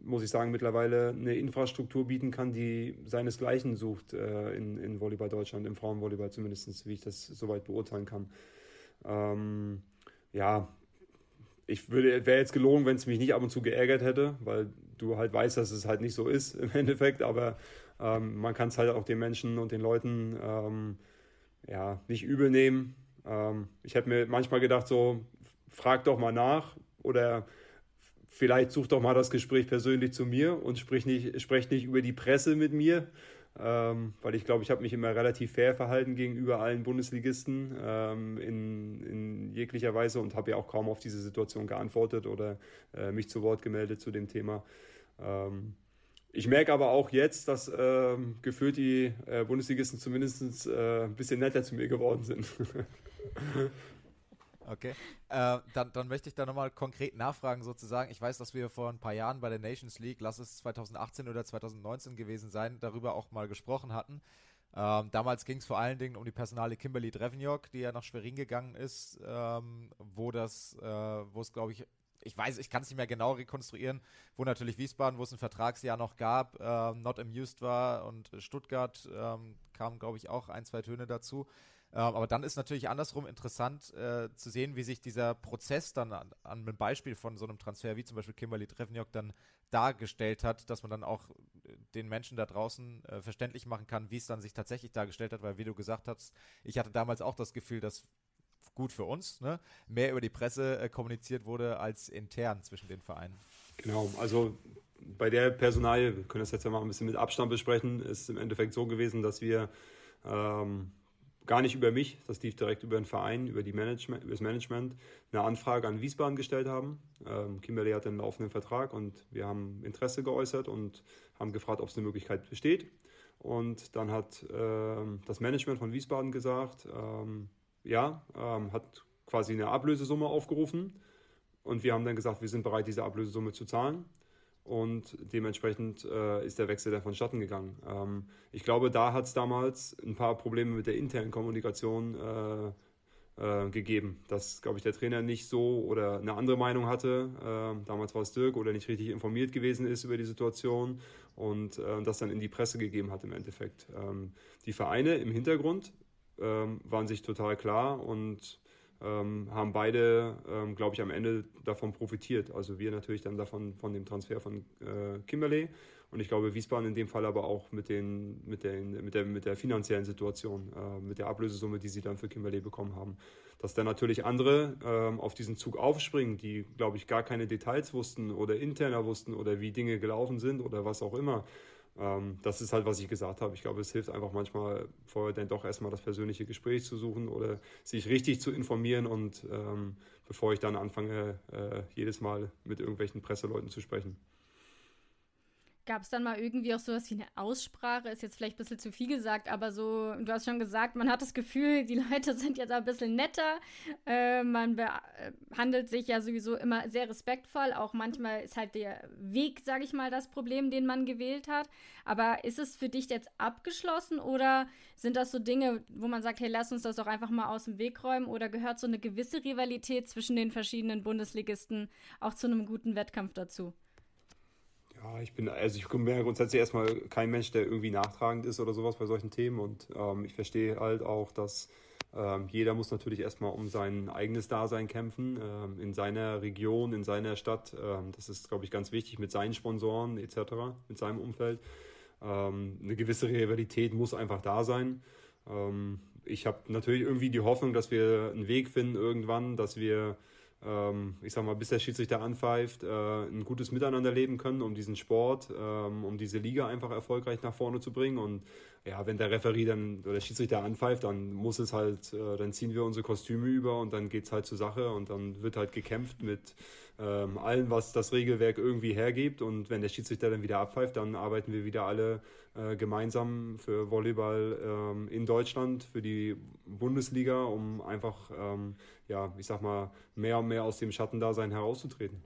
muss ich sagen, mittlerweile eine Infrastruktur bieten kann, die seinesgleichen sucht äh, in, in Volleyball Deutschland, im Frauenvolleyball zumindest, wie ich das soweit beurteilen kann. Ähm, ja, ich würde, wäre jetzt gelogen, wenn es mich nicht ab und zu geärgert hätte, weil du halt weißt, dass es halt nicht so ist im Endeffekt, aber ähm, man kann es halt auch den Menschen und den Leuten ähm, ja, nicht übel nehmen. Ähm, ich hätte mir manchmal gedacht, so, frag doch mal nach oder vielleicht such doch mal das Gespräch persönlich zu mir und sprich nicht, sprech nicht über die Presse mit mir, ähm, weil ich glaube, ich habe mich immer relativ fair verhalten gegenüber allen Bundesligisten ähm, in, in jeglicher Weise und habe ja auch kaum auf diese Situation geantwortet oder äh, mich zu Wort gemeldet zu dem Thema. Ähm, ich merke aber auch jetzt, dass äh, gefühlt die äh, Bundesligisten zumindest äh, ein bisschen netter zu mir geworden sind. Okay. Äh, dann, dann möchte ich da nochmal konkret nachfragen, sozusagen. Ich weiß, dass wir vor ein paar Jahren bei der Nations League, lass es 2018 oder 2019 gewesen sein, darüber auch mal gesprochen hatten. Ähm, damals ging es vor allen Dingen um die Personale Kimberly Drevniok, die ja nach Schwerin gegangen ist, ähm, wo das, äh, wo es, glaube ich, ich weiß, ich kann es nicht mehr genau rekonstruieren, wo natürlich Wiesbaden, wo es ein Vertragsjahr noch gab, ähm, not amused war und Stuttgart ähm, kamen, glaube ich, auch ein, zwei Töne dazu. Ähm, aber dann ist natürlich andersrum interessant äh, zu sehen, wie sich dieser Prozess dann an, einem Beispiel von so einem Transfer wie zum Beispiel Kimberly Trevniok dann dargestellt hat, dass man dann auch äh, den Menschen da draußen äh, verständlich machen kann, wie es dann sich tatsächlich dargestellt hat, weil wie du gesagt hast, ich hatte damals auch das Gefühl, dass gut für uns, ne, mehr über die Presse äh, kommuniziert wurde als intern zwischen den Vereinen. Genau, also bei der Personalie, wir können das jetzt ja mal ein bisschen mit Abstand besprechen, ist im Endeffekt so gewesen, dass wir ähm, gar nicht über mich, das lief direkt über den Verein, über, die Management, über das Management, eine Anfrage an Wiesbaden gestellt haben. Ähm, Kimberley hatte einen laufenden Vertrag und wir haben Interesse geäußert und haben gefragt, ob es eine Möglichkeit besteht. Und dann hat ähm, das Management von Wiesbaden gesagt, ähm, ja, ähm, hat quasi eine Ablösesumme aufgerufen. Und wir haben dann gesagt, wir sind bereit, diese Ablösesumme zu zahlen und dementsprechend äh, ist der Wechsel dann vonstatten gegangen. Ähm, ich glaube, da hat es damals ein paar Probleme mit der internen Kommunikation äh, äh, gegeben, dass, glaube ich, der Trainer nicht so oder eine andere Meinung hatte. Ähm, damals war es Dirk oder nicht richtig informiert gewesen ist über die Situation und äh, das dann in die Presse gegeben hat im Endeffekt. Ähm, die Vereine im Hintergrund ähm, waren sich total klar und ähm, haben beide, ähm, glaube ich, am Ende davon profitiert. Also wir natürlich dann davon von dem Transfer von äh, Kimberley und ich glaube Wiesbaden in dem Fall aber auch mit, den, mit, den, mit, der, mit der finanziellen Situation, äh, mit der Ablösesumme, die sie dann für Kimberley bekommen haben. Dass dann natürlich andere ähm, auf diesen Zug aufspringen, die, glaube ich, gar keine Details wussten oder interner wussten oder wie Dinge gelaufen sind oder was auch immer ähm, das ist halt, was ich gesagt habe. Ich glaube, es hilft einfach manchmal vorher dann doch erstmal das persönliche Gespräch zu suchen oder sich richtig zu informieren und ähm, bevor ich dann anfange, äh, jedes Mal mit irgendwelchen Presseleuten zu sprechen. Gab es dann mal irgendwie auch sowas wie eine Aussprache? Ist jetzt vielleicht ein bisschen zu viel gesagt, aber so, du hast schon gesagt, man hat das Gefühl, die Leute sind jetzt ein bisschen netter. Äh, man behandelt sich ja sowieso immer sehr respektvoll. Auch manchmal ist halt der Weg, sage ich mal, das Problem, den man gewählt hat. Aber ist es für dich jetzt abgeschlossen oder sind das so Dinge, wo man sagt, hey, lass uns das doch einfach mal aus dem Weg räumen? Oder gehört so eine gewisse Rivalität zwischen den verschiedenen Bundesligisten auch zu einem guten Wettkampf dazu? Ja, ich bin, also ich bin grundsätzlich erstmal kein Mensch, der irgendwie nachtragend ist oder sowas bei solchen Themen und ähm, ich verstehe halt auch, dass ähm, jeder muss natürlich erstmal um sein eigenes Dasein kämpfen, ähm, in seiner Region, in seiner Stadt. Ähm, das ist, glaube ich, ganz wichtig mit seinen Sponsoren etc., mit seinem Umfeld. Ähm, eine gewisse Rivalität muss einfach da sein. Ähm, ich habe natürlich irgendwie die Hoffnung, dass wir einen Weg finden irgendwann, dass wir ich sag mal, bis der Schiedsrichter anpfeift, äh, ein gutes Miteinander leben können, um diesen Sport, ähm, um diese Liga einfach erfolgreich nach vorne zu bringen. Und ja, wenn der Referee dann oder der Schiedsrichter anpfeift, dann muss es halt, äh, dann ziehen wir unsere Kostüme über und dann geht's halt zur Sache und dann wird halt gekämpft mit ähm, allem, was das Regelwerk irgendwie hergibt. Und wenn der Schiedsrichter dann wieder abpfeift, dann arbeiten wir wieder alle äh, gemeinsam für Volleyball ähm, in Deutschland, für die Bundesliga, um einfach, ähm, ja, ich sag mal, mehr und mehr aus dem Schattendasein herauszutreten.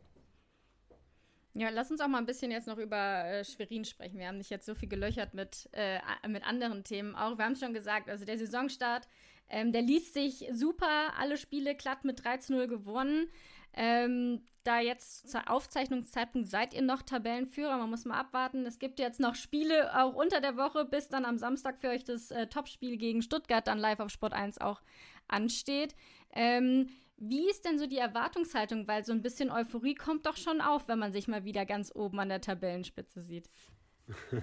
Ja, lass uns auch mal ein bisschen jetzt noch über äh, Schwerin sprechen. Wir haben dich jetzt so viel gelöchert mit, äh, mit anderen Themen auch. Wir haben es schon gesagt, also der Saisonstart, ähm, der liest sich super, alle Spiele glatt mit 3 zu 0 gewonnen. Ähm, da jetzt zur Aufzeichnungszeitpunkt seid ihr noch Tabellenführer. Man muss mal abwarten. Es gibt jetzt noch Spiele auch unter der Woche, bis dann am Samstag für euch das äh, Topspiel gegen Stuttgart dann live auf Sport 1 auch ansteht. Ähm, wie ist denn so die Erwartungshaltung? Weil so ein bisschen Euphorie kommt doch schon auf, wenn man sich mal wieder ganz oben an der Tabellenspitze sieht.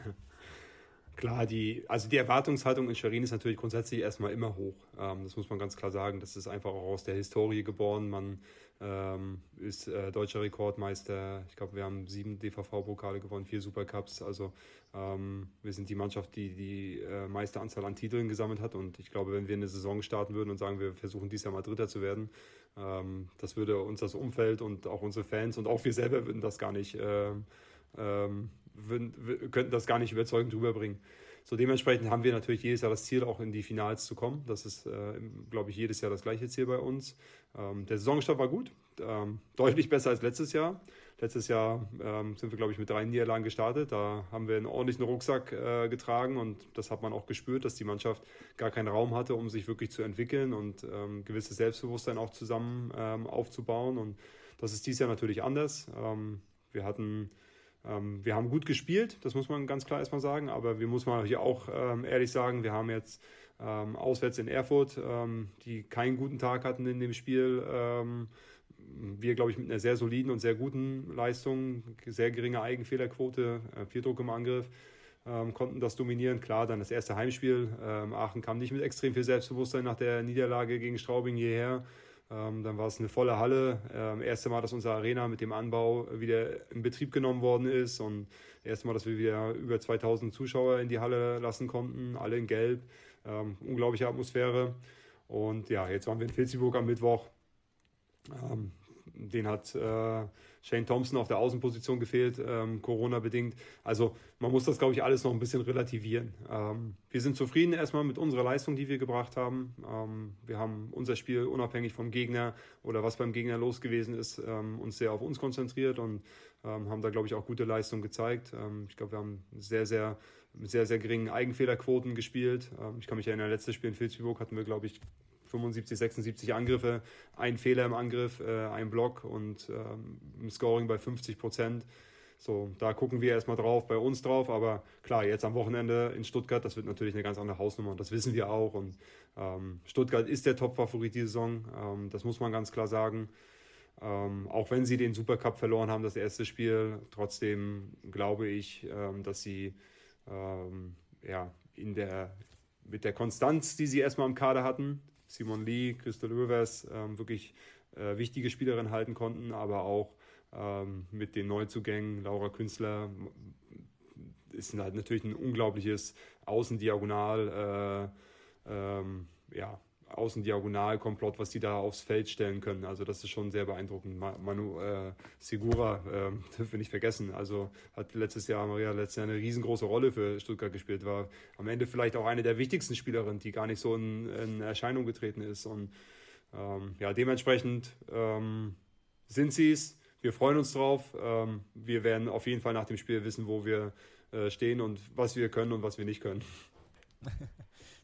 Klar, die, also die Erwartungshaltung in Schwerin ist natürlich grundsätzlich erstmal immer hoch. Ähm, das muss man ganz klar sagen. Das ist einfach auch aus der Historie geboren. Man ähm, ist äh, deutscher Rekordmeister. Ich glaube, wir haben sieben DVV-Pokale gewonnen, vier Supercups. Also ähm, wir sind die Mannschaft, die die äh, meiste Anzahl an Titeln gesammelt hat. Und ich glaube, wenn wir eine Saison starten würden und sagen, wir versuchen dieses Jahr mal Dritter zu werden, ähm, das würde uns das Umfeld und auch unsere Fans und auch wir selber würden das gar nicht äh, ähm, würden, könnten das gar nicht überzeugend rüberbringen. So dementsprechend haben wir natürlich jedes Jahr das Ziel, auch in die Finals zu kommen. Das ist, äh, glaube ich, jedes Jahr das gleiche Ziel bei uns. Ähm, der Saisonstart war gut, ähm, deutlich besser als letztes Jahr. Letztes Jahr ähm, sind wir, glaube ich, mit drei Niederlagen gestartet. Da haben wir einen ordentlichen Rucksack äh, getragen und das hat man auch gespürt, dass die Mannschaft gar keinen Raum hatte, um sich wirklich zu entwickeln und ähm, gewisses Selbstbewusstsein auch zusammen ähm, aufzubauen. Und das ist dieses Jahr natürlich anders. Ähm, wir hatten ähm, wir haben gut gespielt, das muss man ganz klar erstmal sagen, aber wir muss mal hier auch ähm, ehrlich sagen, wir haben jetzt ähm, auswärts in Erfurt, ähm, die keinen guten Tag hatten in dem Spiel. Ähm, wir, glaube ich, mit einer sehr soliden und sehr guten Leistung, sehr geringe Eigenfehlerquote, äh, Vierdruck im Angriff, ähm, konnten das dominieren. Klar, dann das erste Heimspiel. Aachen kam nicht mit extrem viel Selbstbewusstsein nach der Niederlage gegen Straubing hierher. Ähm, dann war es eine volle Halle. Ähm, erste Mal, dass unsere Arena mit dem Anbau wieder in Betrieb genommen worden ist und erste Mal, dass wir wieder über 2000 Zuschauer in die Halle lassen konnten, alle in Gelb. Ähm, unglaubliche Atmosphäre. Und ja, jetzt waren wir in Vilziburg am Mittwoch. Ähm, den hat äh, Shane Thompson auf der Außenposition gefehlt, ähm, Corona-bedingt. Also man muss das, glaube ich, alles noch ein bisschen relativieren. Ähm, wir sind zufrieden erstmal mit unserer Leistung, die wir gebracht haben. Ähm, wir haben unser Spiel unabhängig vom Gegner oder was beim Gegner los gewesen ist, ähm, uns sehr auf uns konzentriert und ähm, haben da, glaube ich, auch gute Leistung gezeigt. Ähm, ich glaube, wir haben sehr, sehr sehr, sehr geringen Eigenfehlerquoten gespielt. ich kann mich erinnern, letztes Spiel in Vilsbiburg hatten wir, glaube ich, 75, 76 Angriffe, ein Fehler im Angriff, äh, ein Block und ähm, ein Scoring bei 50 Prozent. So, da gucken wir erstmal drauf, bei uns drauf, aber klar, jetzt am Wochenende in Stuttgart, das wird natürlich eine ganz andere Hausnummer und das wissen wir auch. Und ähm, Stuttgart ist der Top-Favorit diese Saison, ähm, das muss man ganz klar sagen. Ähm, auch wenn sie den Supercup verloren haben, das erste Spiel, trotzdem glaube ich, ähm, dass sie ähm, ja, in der, mit der Konstanz, die sie erstmal im Kader hatten, Simon Lee, Christel Rövers ähm, wirklich äh, wichtige Spielerinnen halten konnten, aber auch ähm, mit den Neuzugängen, Laura Künstler, ist halt natürlich ein unglaubliches Außendiagonal, äh, ähm, ja, Außendiagonalkomplott, was die da aufs Feld stellen können. Also das ist schon sehr beeindruckend. Manu äh, Segura äh, dürfen wir nicht vergessen. Also hat letztes Jahr Maria letztes Jahr eine riesengroße Rolle für Stuttgart gespielt. War am Ende vielleicht auch eine der wichtigsten Spielerinnen, die gar nicht so in, in Erscheinung getreten ist. Und ähm, ja, dementsprechend ähm, sind sie es. Wir freuen uns drauf. Ähm, wir werden auf jeden Fall nach dem Spiel wissen, wo wir äh, stehen und was wir können und was wir nicht können.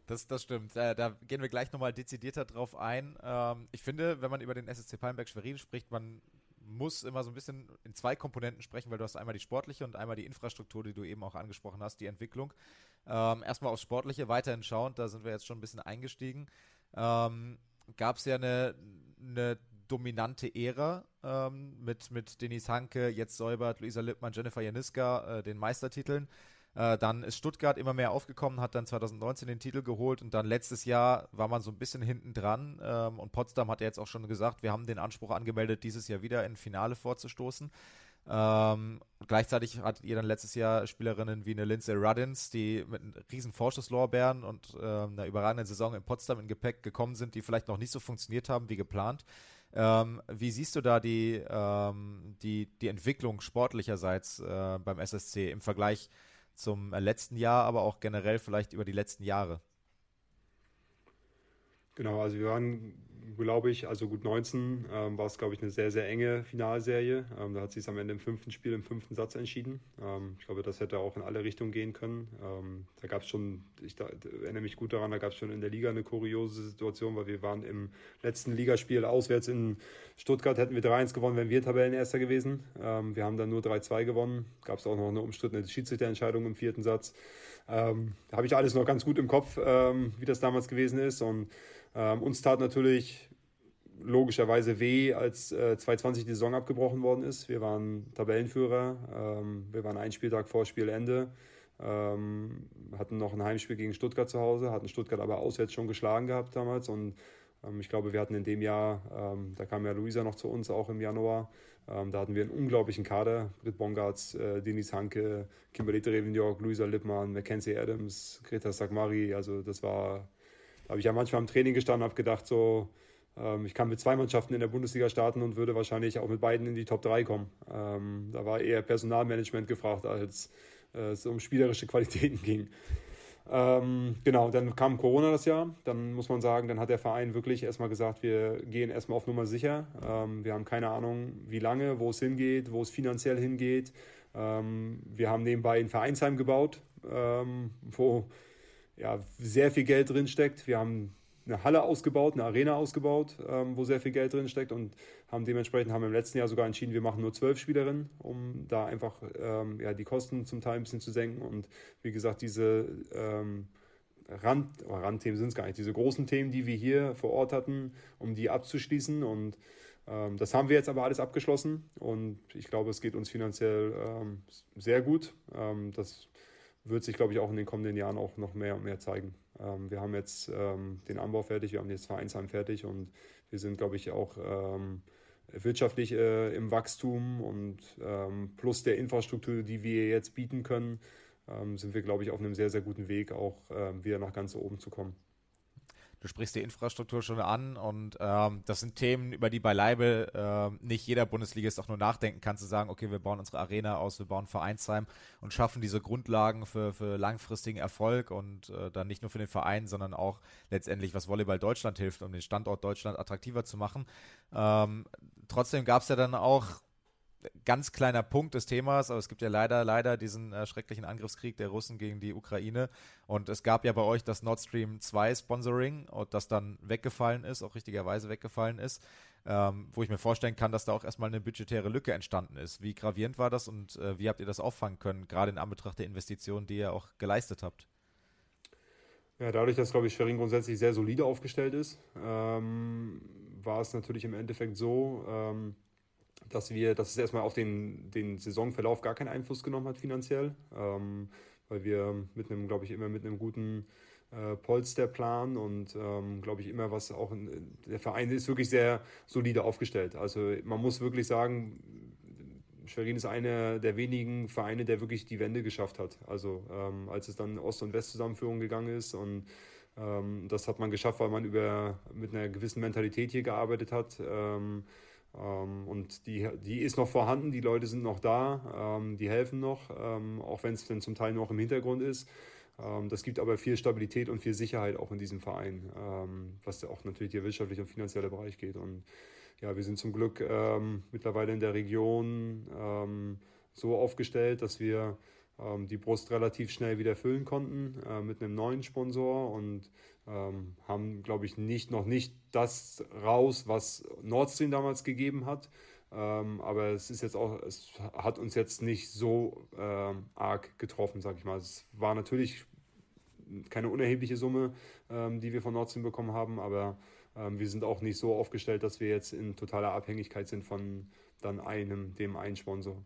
Das, das stimmt. Äh, da gehen wir gleich nochmal dezidierter drauf ein. Ähm, ich finde, wenn man über den SSC Palmberg Schwerin spricht, man muss immer so ein bisschen in zwei Komponenten sprechen, weil du hast einmal die sportliche und einmal die Infrastruktur, die du eben auch angesprochen hast, die Entwicklung. Ähm, erstmal aufs Sportliche weiterhin schauend, da sind wir jetzt schon ein bisschen eingestiegen. Ähm, Gab es ja eine, eine dominante Ära ähm, mit, mit Denis Hanke, jetzt Säubert, Luisa Lippmann, Jennifer Janiska, äh, den Meistertiteln. Äh, dann ist Stuttgart immer mehr aufgekommen, hat dann 2019 den Titel geholt und dann letztes Jahr war man so ein bisschen hinten dran. Ähm, und Potsdam hat ja jetzt auch schon gesagt, wir haben den Anspruch angemeldet, dieses Jahr wieder in Finale vorzustoßen. Ähm, gleichzeitig hattet ihr dann letztes Jahr Spielerinnen wie eine Lindsay Ruddins, die mit einem riesen Vorschusslorbeeren und äh, einer überragenden Saison in Potsdam in Gepäck gekommen sind, die vielleicht noch nicht so funktioniert haben wie geplant. Ähm, wie siehst du da die, ähm, die, die Entwicklung sportlicherseits äh, beim SSC im Vergleich zum äh, letzten Jahr, aber auch generell vielleicht über die letzten Jahre. Genau, also wir waren glaube ich, also gut 19 ähm, war es, glaube ich, eine sehr, sehr enge Finalserie. Ähm, da hat sich am Ende im fünften Spiel, im fünften Satz entschieden. Ähm, ich glaube, das hätte auch in alle Richtungen gehen können. Ähm, da gab es schon, ich da, erinnere mich gut daran, da gab es schon in der Liga eine kuriose Situation, weil wir waren im letzten Ligaspiel auswärts in Stuttgart, hätten wir 3-1 gewonnen, wären wir Tabellenerster gewesen. Ähm, wir haben dann nur 3-2 gewonnen. Gab es auch noch eine umstrittene Schiedsrichterentscheidung im vierten Satz. Ähm, da habe ich alles noch ganz gut im Kopf, wie das damals gewesen ist. Und ähm, uns tat natürlich logischerweise weh, als äh, 2020 die Saison abgebrochen worden ist. Wir waren Tabellenführer, ähm, wir waren einen Spieltag vor Spielende, ähm, hatten noch ein Heimspiel gegen Stuttgart zu Hause, hatten Stuttgart aber auswärts schon geschlagen gehabt damals und ähm, ich glaube, wir hatten in dem Jahr, ähm, da kam ja Luisa noch zu uns, auch im Januar, ähm, da hatten wir einen unglaublichen Kader, Britt Bongartz, äh, Denis Hanke, Kimberly Trevenjorg, Luisa Lippmann, Mackenzie Adams, Greta Sagmari, also das war, habe ich ja manchmal im Training gestanden und habe gedacht so, ähm, ich kann mit zwei Mannschaften in der Bundesliga starten und würde wahrscheinlich auch mit beiden in die Top 3 kommen. Ähm, da war eher Personalmanagement gefragt, als äh, es um spielerische Qualitäten ging. Ähm, genau, dann kam Corona das Jahr. Dann muss man sagen, dann hat der Verein wirklich erstmal gesagt, wir gehen erstmal auf Nummer sicher. Ähm, wir haben keine Ahnung, wie lange, wo es hingeht, wo es finanziell hingeht. Ähm, wir haben nebenbei ein Vereinsheim gebaut, ähm, wo ja, sehr viel Geld drin steckt. Wir haben eine Halle ausgebaut, eine Arena ausgebaut, ähm, wo sehr viel Geld drin steckt und haben dementsprechend haben im letzten Jahr sogar entschieden, wir machen nur zwölf Spielerinnen, um da einfach ähm, ja, die Kosten zum Teil ein bisschen zu senken und wie gesagt, diese ähm, Rand, Randthemen sind es gar nicht, diese großen Themen, die wir hier vor Ort hatten, um die abzuschließen und ähm, das haben wir jetzt aber alles abgeschlossen und ich glaube, es geht uns finanziell ähm, sehr gut. Ähm, das wird sich, glaube ich, auch in den kommenden Jahren auch noch mehr und mehr zeigen. Ähm, wir haben jetzt ähm, den Anbau fertig, wir haben jetzt Vereinsheim fertig und wir sind, glaube ich, auch ähm, wirtschaftlich äh, im Wachstum und ähm, plus der Infrastruktur, die wir jetzt bieten können, ähm, sind wir, glaube ich, auf einem sehr, sehr guten Weg, auch äh, wieder nach ganz oben zu kommen du sprichst die Infrastruktur schon an und ähm, das sind Themen, über die beileibe äh, nicht jeder Bundesligist auch nur nachdenken kann, zu sagen, okay, wir bauen unsere Arena aus, wir bauen Vereinsheim und schaffen diese Grundlagen für, für langfristigen Erfolg und äh, dann nicht nur für den Verein, sondern auch letztendlich, was Volleyball Deutschland hilft, um den Standort Deutschland attraktiver zu machen. Ähm, trotzdem gab es ja dann auch ganz kleiner Punkt des Themas, aber es gibt ja leider, leider diesen äh, schrecklichen Angriffskrieg der Russen gegen die Ukraine. Und es gab ja bei euch das Nord Stream 2 Sponsoring, das dann weggefallen ist, auch richtigerweise weggefallen ist, ähm, wo ich mir vorstellen kann, dass da auch erstmal eine budgetäre Lücke entstanden ist. Wie gravierend war das und äh, wie habt ihr das auffangen können, gerade in Anbetracht der Investitionen, die ihr auch geleistet habt? Ja, dadurch, dass, glaube ich, Schwerin grundsätzlich sehr solide aufgestellt ist, ähm, war es natürlich im Endeffekt so, ähm, dass wir, dass es erstmal auf den, den Saisonverlauf gar keinen Einfluss genommen hat finanziell, ähm, weil wir mit einem, glaube ich, immer mit einem guten äh, Polsterplan und ähm, glaube ich immer was auch in, der Verein ist wirklich sehr solide aufgestellt. Also man muss wirklich sagen, Schwerin ist einer der wenigen Vereine, der wirklich die Wende geschafft hat. Also ähm, als es dann Ost- und Westzusammenführung gegangen ist und Ähm, das hat man geschafft, weil man über, mit einer gewissen Mentalität hier gearbeitet hat. Ähm, und die, die ist noch vorhanden, die Leute sind noch da, ähm, die helfen noch, ähm, auch wenn es dann zum Teil noch im Hintergrund ist. Ähm, das gibt aber viel Stabilität und viel Sicherheit auch in diesem Verein, was ja auch natürlich der wirtschaftliche und finanzielle Bereich geht. Und ja, wir sind zum Glück mittlerweile in der Region so aufgestellt, dass wir ähm, die Brust relativ schnell wieder füllen konnten äh, mit einem neuen Sponsor und ähm, haben, glaube ich, nicht, noch nicht das raus, was Nord Stream damals gegeben hat. Ähm, aber es ist jetzt auch, es hat uns jetzt nicht so ähm, arg getroffen, sag ich mal. Es war natürlich keine unerhebliche Summe, ähm, die wir von Nord Stream bekommen haben, aber ähm, wir sind auch nicht so aufgestellt, dass wir jetzt in totaler Abhängigkeit sind von dann einem, dem einen Sponsor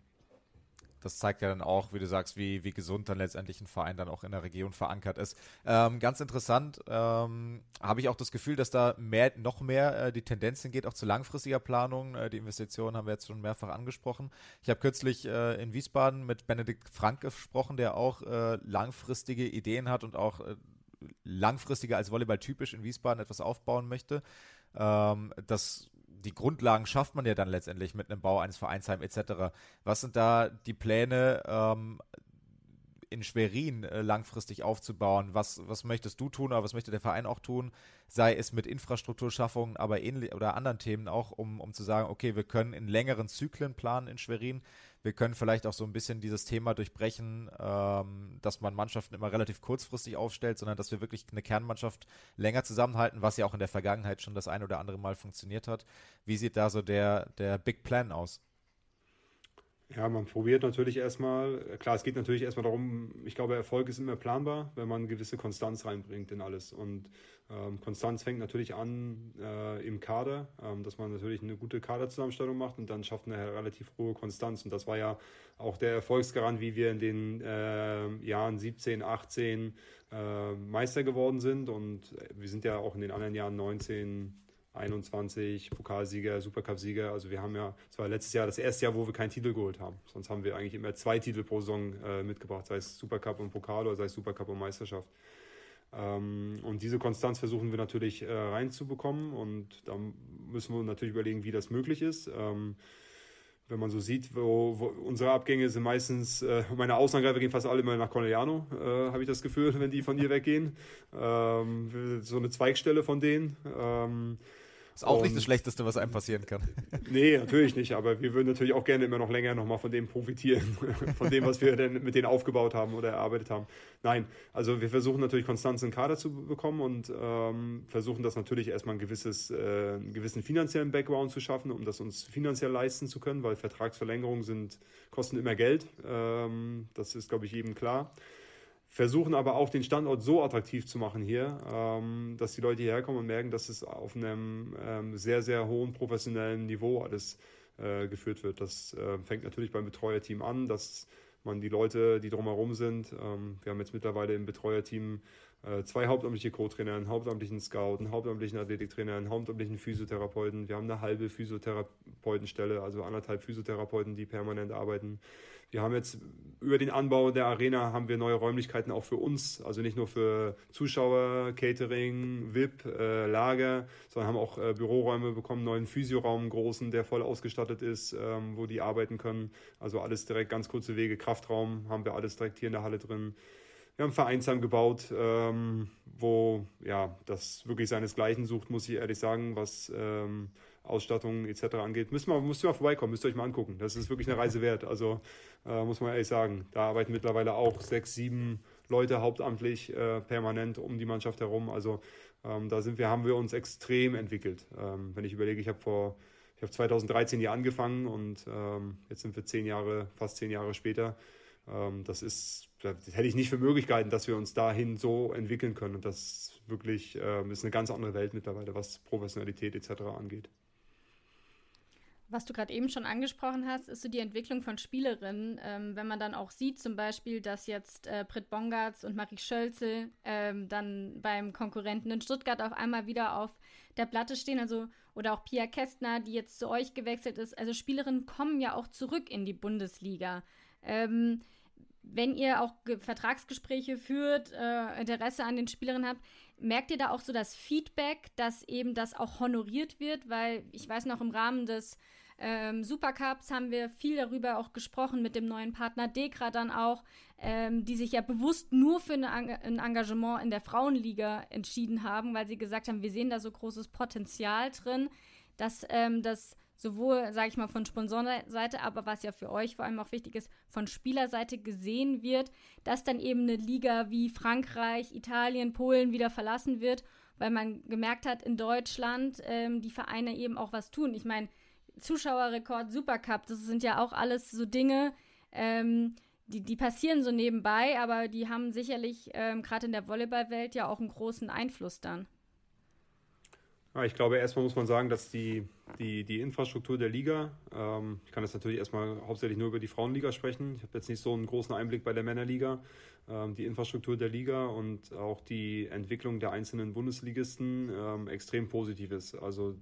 das zeigt ja dann auch, wie du sagst, wie, wie gesund dann letztendlich ein Verein dann auch in der Region verankert ist. Ähm, ganz interessant, ähm, habe ich auch das Gefühl, dass da mehr, noch mehr äh, die Tendenz hingeht, auch zu langfristiger Planung. Äh, die Investitionen haben wir jetzt schon mehrfach angesprochen. Ich habe kürzlich äh, in Wiesbaden mit Benedikt Frank gesprochen, der auch äh, langfristige Ideen hat und auch äh, langfristiger als Volleyball typisch in Wiesbaden etwas aufbauen möchte. Ähm, das die Grundlagen schafft man ja dann letztendlich mit einem Bau eines Vereinsheim etc. Was sind da die Pläne ähm, in Schwerin äh, langfristig aufzubauen? Was, was möchtest du tun oder was möchte der Verein auch tun? Sei es mit Infrastrukturschaffung, aber ähnlich oder anderen Themen auch, um, um zu sagen, okay, wir können in längeren Zyklen planen in Schwerin wir können vielleicht auch so ein bisschen dieses Thema durchbrechen, ähm, dass man Mannschaften immer relativ kurzfristig aufstellt, sondern dass wir wirklich eine Kernmannschaft länger zusammenhalten, was ja auch in der Vergangenheit schon das ein oder andere Mal funktioniert hat. Wie sieht da so der, der Big Plan aus? Ja, man probiert natürlich erstmal, klar, es geht natürlich erstmal darum, ich glaube, Erfolg ist immer planbar, wenn man gewisse Konstanz reinbringt in alles. Und ähm, Konstanz fängt natürlich an äh, im Kader, ähm, dass man natürlich eine gute Kaderzusammenstellung macht und dann schafft eine relativ hohe Konstanz. Und das war ja auch der Erfolgsgarant, wie wir in den äh, Jahren 17, 18 äh, Meister geworden sind. Und wir sind ja auch in den anderen Jahren 19, 21 Pokalsieger, Supercup-Sieger. Also wir haben ja, es war letztes Jahr das erste Jahr, wo wir keinen Titel geholt haben. Sonst haben wir eigentlich immer zwei Titel pro Saison äh, mitgebracht, sei es Supercup und Pokal oder sei es Supercup und Meisterschaft. Ähm, und diese Konstanz versuchen wir natürlich äh, reinzubekommen und da müssen wir natürlich überlegen, wie das möglich ist. Ähm, wenn man so sieht, wo, wo unsere Abgänge sind meistens, äh, meine Außenangreifer gehen fast alle immer nach Corneliano, äh, habe ich das Gefühl, wenn die von hier weggehen. Ähm, so eine Zweigstelle von denen. Ähm, ist auch und, nicht das Schlechteste, was einem passieren kann. Nee, natürlich nicht, aber wir würden natürlich auch gerne immer noch länger nochmal von dem profitieren, von dem, was wir denn mit denen aufgebaut haben oder erarbeitet haben. Nein, also wir versuchen natürlich Konstanz in Kader zu bekommen und ähm, versuchen das natürlich erstmal ein gewisses, äh, einen gewissen finanziellen Background zu schaffen, um das uns finanziell leisten zu können, weil Vertragsverlängerungen sind, kosten immer Geld. Ähm, das ist, glaube ich, jedem klar versuchen aber auch den Standort so attraktiv zu machen hier, ähm, dass die Leute hierher kommen und merken, dass es auf einem ähm, sehr, sehr hohen professionellen Niveau alles äh, geführt wird. Das äh, fängt natürlich beim Betreuerteam an, dass man die Leute, die drumherum sind, ähm, wir haben jetzt mittlerweile im Betreuerteam äh, zwei hauptamtliche Co-Trainer, einen hauptamtlichen Scout, einen hauptamtlichen Athletiktrainer, einen hauptamtlichen Physiotherapeuten. Wir haben eine halbe Physiotherapeutenstelle, also anderthalb Physiotherapeuten, die permanent arbeiten. Wir haben jetzt über den Anbau der Arena haben wir neue Räumlichkeiten auch für uns, also nicht nur für Zuschauer, Catering, VIP, äh, Lager, sondern haben auch äh, Büroräume bekommen, neuen Physioraum, großen, der voll ausgestattet ist, ähm, wo die arbeiten können. Also alles direkt ganz kurze Wege, Kraftraum haben wir alles direkt hier in der Halle drin. Wir haben ein Vereinsheim gebaut, ähm, wo ja das wirklich seinesgleichen sucht, muss ich ehrlich sagen, was ähm, Ausstattung etc. angeht. Müsst ihr, mal, müsst ihr mal vorbeikommen, müsst ihr euch mal angucken. Das ist wirklich eine Reise wert. Also äh, muss man ehrlich sagen. Da arbeiten mittlerweile auch sechs, sieben Leute hauptamtlich äh, permanent um die Mannschaft herum. Also ähm, da sind wir, haben wir uns extrem entwickelt. Ähm, wenn ich überlege, ich habe vor ich habe 2013 hier angefangen und ähm, jetzt sind wir zehn Jahre, fast zehn Jahre später. Ähm, das ist, das hätte ich nicht für Möglichkeiten, dass wir uns dahin so entwickeln können. Und das wirklich äh, ist eine ganz andere Welt mittlerweile, was Professionalität etc. angeht. Was du gerade eben schon angesprochen hast, ist so die Entwicklung von Spielerinnen. Ähm, wenn man dann auch sieht, zum Beispiel, dass jetzt äh, Britt Bongartz und Marie Schölze ähm, dann beim Konkurrenten in Stuttgart auf einmal wieder auf der Platte stehen, also oder auch Pia Kästner, die jetzt zu euch gewechselt ist. Also Spielerinnen kommen ja auch zurück in die Bundesliga. Ähm, wenn ihr auch Vertragsgespräche führt, äh, Interesse an den Spielerinnen habt, merkt ihr da auch so das Feedback, dass eben das auch honoriert wird? Weil ich weiß noch, im Rahmen des ähm, Supercups haben wir viel darüber auch gesprochen mit dem neuen Partner Dekra dann auch, ähm, die sich ja bewusst nur für eine, ein Engagement in der Frauenliga entschieden haben, weil sie gesagt haben, wir sehen da so großes Potenzial drin, dass ähm, das sowohl, sage ich mal, von Sponsorenseite, aber was ja für euch vor allem auch wichtig ist, von Spielerseite gesehen wird, dass dann eben eine Liga wie Frankreich, Italien, Polen wieder verlassen wird, weil man gemerkt hat, in Deutschland ähm, die Vereine eben auch was tun. Ich meine, Zuschauerrekord, Supercup, das sind ja auch alles so Dinge, ähm, die, die passieren so nebenbei, aber die haben sicherlich ähm, gerade in der Volleyballwelt ja auch einen großen Einfluss dann. Ja, ich glaube, erstmal muss man sagen, dass die, die, die Infrastruktur der Liga, ähm, ich kann jetzt natürlich erstmal hauptsächlich nur über die Frauenliga sprechen. Ich habe jetzt nicht so einen großen Einblick bei der Männerliga. Ähm, die Infrastruktur der Liga und auch die Entwicklung der einzelnen Bundesligisten ähm, extrem positiv ist. Also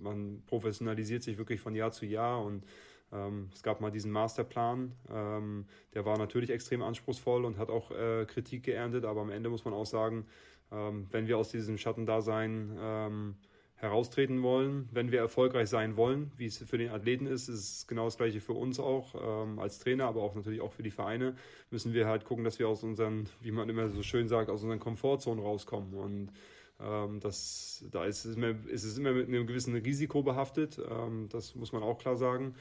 man professionalisiert sich wirklich von Jahr zu Jahr und ähm, es gab mal diesen Masterplan, ähm, der war natürlich extrem anspruchsvoll und hat auch äh, Kritik geerntet, aber am Ende muss man auch sagen, ähm, wenn wir aus diesem Schattendasein heraustreten wollen, wenn wir erfolgreich sein wollen, wie es für den Athleten ist, ist es genau das gleiche für uns auch ähm, als Trainer, aber auch natürlich auch für die Vereine, müssen wir halt gucken, dass wir aus unseren, wie man immer so schön sagt, aus unseren Komfortzonen rauskommen und ähm, das, da ist es, immer, ist es immer mit einem gewissen Risiko behaftet, ähm, das muss man auch klar sagen.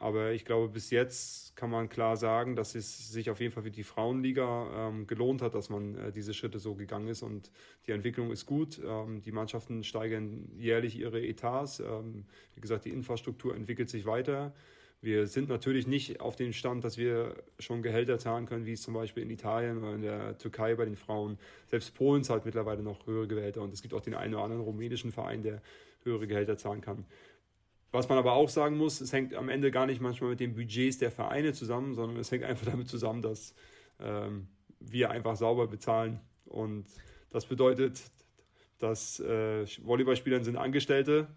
Aber ich glaube, bis jetzt kann man klar sagen, dass es sich auf jeden Fall für die Frauenliga ähm, gelohnt hat, dass man äh, diese Schritte so gegangen ist. Und die Entwicklung ist gut. Ähm, die Mannschaften steigern jährlich ihre Etats. Ähm, wie gesagt, die Infrastruktur entwickelt sich weiter. Wir sind natürlich nicht auf dem Stand, dass wir schon Gehälter zahlen können, wie es zum Beispiel in Italien oder in der Türkei bei den Frauen. Selbst Polen zahlt mittlerweile noch höhere Gehälter und es gibt auch den einen oder anderen rumänischen Verein, der höhere Gehälter zahlen kann. Was man aber auch sagen muss, es hängt am Ende gar nicht manchmal mit den Budgets der Vereine zusammen, sondern es hängt einfach damit zusammen, dass ähm, wir einfach sauber bezahlen. Und das bedeutet, dass äh, Volleyballspieler sind Angestellte.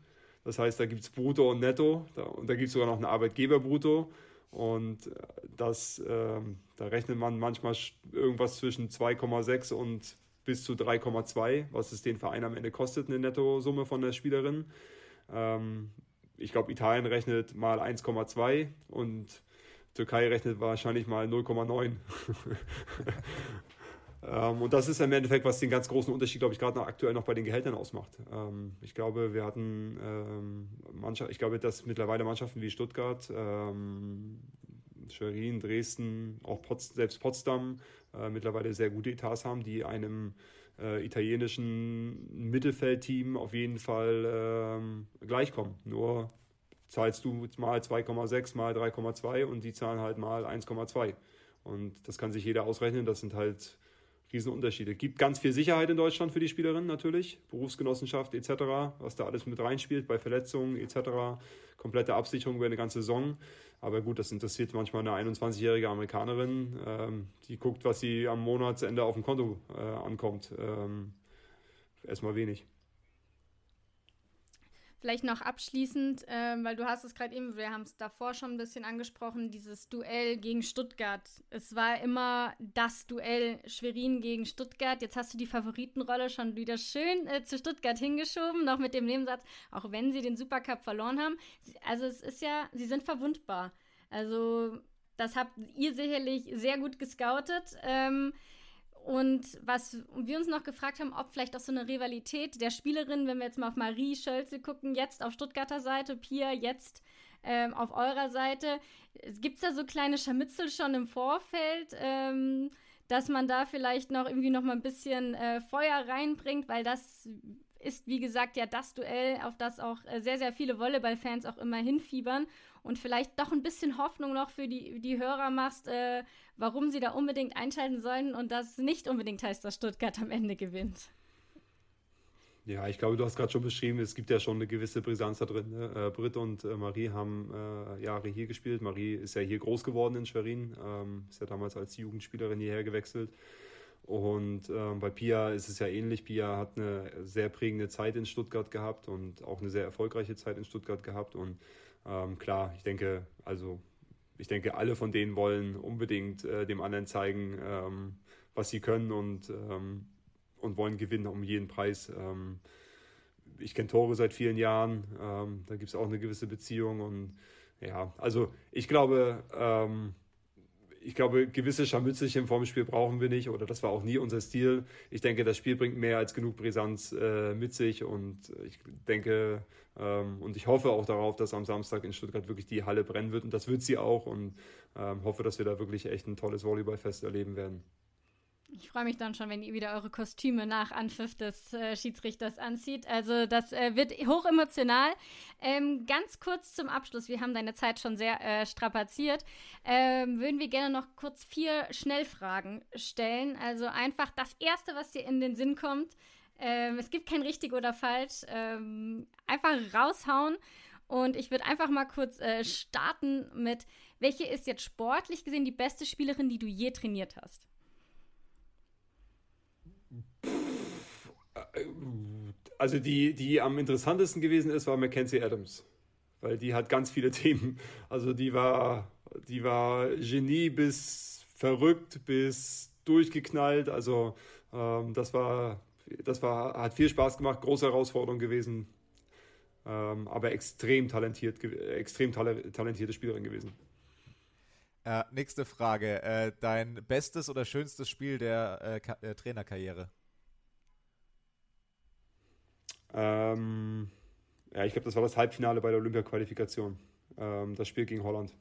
Das heißt, da gibt es Brutto und Netto da, und da gibt es sogar noch einen Arbeitgeber-Brutto. Und äh, das, äh, da rechnet man manchmal irgendwas zwischen 2,6 und bis zu 3,2, was es den Verein am Ende kostet, eine Nettosumme von der Spielerin. Ähm, ich glaube, Italien rechnet mal 1,2 und Türkei rechnet wahrscheinlich mal 0,9. ähm, und das ist im Endeffekt, was den ganz großen Unterschied, glaube ich, gerade noch aktuell noch bei den Gehältern ausmacht. Ähm, ich glaube, wir hatten ähm, Mannschaft, ich glaube, dass mittlerweile Mannschaften wie Stuttgart, ähm, Schwerin, Dresden, auch Pots selbst Potsdam äh, mittlerweile sehr gute Etats haben, die einem äh, italienischen Mittelfeldteam auf jeden Fall ähm, gleichkommen. Nur zahlst du mal 2,6 mal 3,2 und die zahlen halt mal 1,2. Und das kann sich jeder ausrechnen. Das sind halt Riesenunterschiede. Gibt ganz viel Sicherheit in Deutschland für die Spielerinnen natürlich, Berufsgenossenschaft etc., was da alles mit reinspielt bei Verletzungen etc., komplette Absicherung über eine ganze Saison. Aber gut, das interessiert manchmal eine 21-jährige Amerikanerin, ähm, die guckt, was sie am Monatsende auf dem Konto äh, ankommt. Ähm, erstmal wenig. Vielleicht noch abschließend, äh, weil du hast es gerade eben, wir haben es davor schon ein bisschen angesprochen, dieses Duell gegen Stuttgart. Es war immer das Duell Schwerin gegen Stuttgart. Jetzt hast du die Favoritenrolle schon wieder schön äh, zu Stuttgart hingeschoben, noch mit dem Nebensatz, auch wenn sie den Supercup verloren haben. Also es ist ja, sie sind verwundbar. Also das habt ihr sicherlich sehr gut gescoutet. Ähm, und was wir uns noch gefragt haben, ob vielleicht auch so eine Rivalität der Spielerin, wenn wir jetzt mal auf Marie Schölze gucken, jetzt auf Stuttgarter Seite, Pia jetzt ähm, auf eurer Seite. Gibt es da so kleine Scharmützel schon im Vorfeld, ähm, dass man da vielleicht noch irgendwie noch mal ein bisschen äh, Feuer reinbringt, weil das ist, wie gesagt, ja das Duell, auf das auch äh, sehr, sehr viele Volleyball-Fans auch immer hinfiebern und vielleicht doch ein bisschen Hoffnung noch für die, die Hörer machst, äh, warum sie da unbedingt einschalten sollen und das nicht unbedingt heißt, dass Stuttgart am Ende gewinnt. Ja, ich glaube, du hast gerade schon beschrieben, es gibt ja schon eine gewisse Brisanz da drin. Ne? Äh, Britt und äh, Marie haben äh, Jahre hier gespielt. Marie ist ja hier groß geworden in Schwerin, ähm, ist ja damals als Jugendspielerin hierher gewechselt. Und ähm, bei Pia ist es ja ähnlich. Pia hat eine sehr prägende Zeit in Stuttgart gehabt und auch eine sehr erfolgreiche Zeit in Stuttgart gehabt. Und ähm, klar, ich denke, also ich denke, alle von denen wollen unbedingt äh, dem anderen zeigen, ähm, was sie können und, ähm, und wollen gewinnen um jeden Preis. Ähm, ich kenne Tore seit vielen Jahren, ähm, da gibt es auch eine gewisse Beziehung und ja, also ich glaube, ähm, ich glaube, gewisse Scharmützelchen vorm Spiel brauchen wir nicht oder das war auch nie unser Stil. Ich denke, das Spiel bringt mehr als genug Brisanz äh, mit sich und ich denke ähm, und ich hoffe auch darauf, dass am Samstag in Stuttgart wirklich die Halle brennen wird und das wird sie auch und ähm, hoffe, dass wir da wirklich echt ein tolles Volleyballfest erleben werden. Ich freue mich dann schon, wenn ihr wieder eure Kostüme nach Anpfiff des äh, Schiedsrichters anzieht. Also das äh, wird hoch emotional. Ähm, ganz kurz zum Abschluss, wir haben deine Zeit schon sehr äh, strapaziert. Ähm, würden wir gerne noch kurz vier Schnellfragen stellen. Also einfach das Erste, was dir in den Sinn kommt. Ähm, es gibt kein richtig oder falsch. Ähm, einfach raushauen. Und ich würde einfach mal kurz äh, starten mit, welche ist jetzt sportlich gesehen die beste Spielerin, die du je trainiert hast? Also die, die am interessantesten gewesen ist, war Mackenzie Adams. Weil die hat ganz viele Themen. Also die war, die war Genie bis verrückt, bis durchgeknallt. Also ähm, das war, das war, hat viel Spaß gemacht, große Herausforderung gewesen. Ähm, aber extrem talentiert, extrem talentierte Spielerin gewesen. Äh, nächste Frage. Äh, dein bestes oder schönstes Spiel der äh, äh Trainerkarriere? Ähm, ja, ich glaube, das war das Halbfinale bei der Olympia-Qualifikation. Ähm, das Spiel gegen Holland.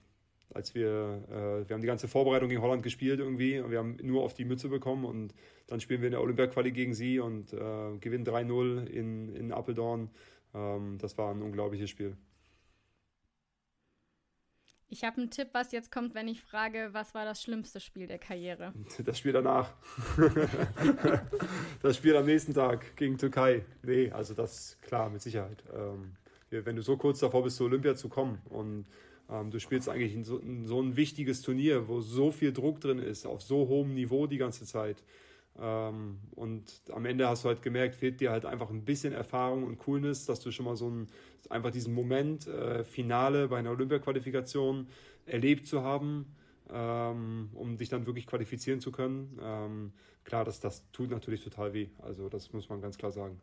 Als wir, äh, wir haben die ganze Vorbereitung gegen Holland gespielt irgendwie und wir haben nur auf die Mütze bekommen und dann spielen wir in der Olympia-Quali gegen sie und äh, gewinnen 3-0 in, in Apeldoorn. Ähm, das war ein unglaubliches Spiel. Ich habe einen Tipp, was jetzt kommt, wenn ich frage, was war das schlimmste Spiel der Karriere? Das Spiel danach. das Spiel am nächsten Tag gegen Türkei. Nee, also das klar, mit Sicherheit. Ähm, wenn du so kurz davor bist, zur Olympia zu kommen und ähm, du spielst eigentlich in so, in so, ein wichtiges Turnier, wo so viel Druck drin ist, auf so hohem Niveau die ganze Zeit. Ähm, und am Ende hast du halt gemerkt, fehlt dir halt einfach ein bisschen Erfahrung und Coolness, dass du schon mal so ein, einfach diesen Moment, äh, Finale bei einer Olympia-Qualifikation erlebt zu haben, ähm, um dich dann wirklich qualifizieren zu können. Ähm, klar, das, das tut natürlich total weh. Also das muss man ganz klar sagen.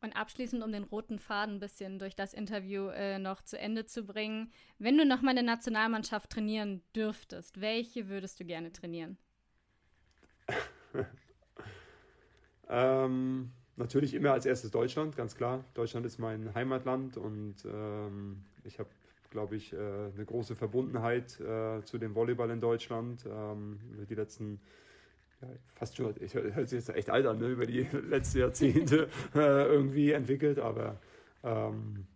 Und abschließend, um den roten Faden ein bisschen durch das Interview äh, noch zu Ende zu bringen, wenn du nochmal eine Nationalmannschaft trainieren dürftest, welche würdest du gerne trainieren? ähm, natürlich immer als erstes Deutschland, ganz klar. Deutschland ist mein Heimatland und ähm, ich habe, glaube ich, äh, eine große Verbundenheit äh, zu dem Volleyball in Deutschland. Ähm, die letzten ja, fast schon, ich höre sich jetzt echt alt an, ne, über die letzten Jahrzehnte äh, irgendwie entwickelt, aber ähm,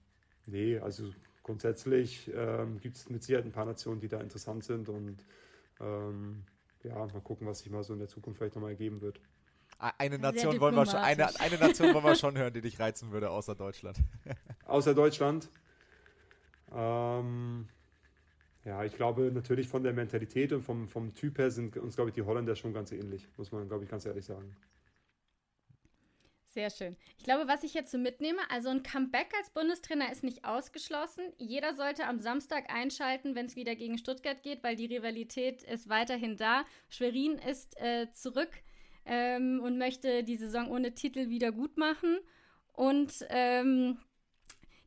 nee, also grundsätzlich ähm, gibt es mit Sicherheit ein paar Nationen, die da interessant sind und ähm, ja, mal gucken, was sich mal so in der Zukunft vielleicht nochmal ergeben wird. Eine Nation, wollen wir schon, eine, eine Nation wollen wir schon hören, die dich reizen würde, außer Deutschland. außer Deutschland? Ähm, ja, ich glaube natürlich von der Mentalität und vom, vom Typ her sind uns, glaube ich, die Holländer schon ganz ähnlich, muss man, glaube ich, ganz ehrlich sagen. Sehr schön. Ich glaube, was ich jetzt so mitnehme, also ein Comeback als Bundestrainer ist nicht ausgeschlossen. Jeder sollte am Samstag einschalten, wenn es wieder gegen Stuttgart geht, weil die Rivalität ist weiterhin da. Schwerin ist äh, zurück ähm, und möchte die Saison ohne Titel wieder gut machen. Und ähm,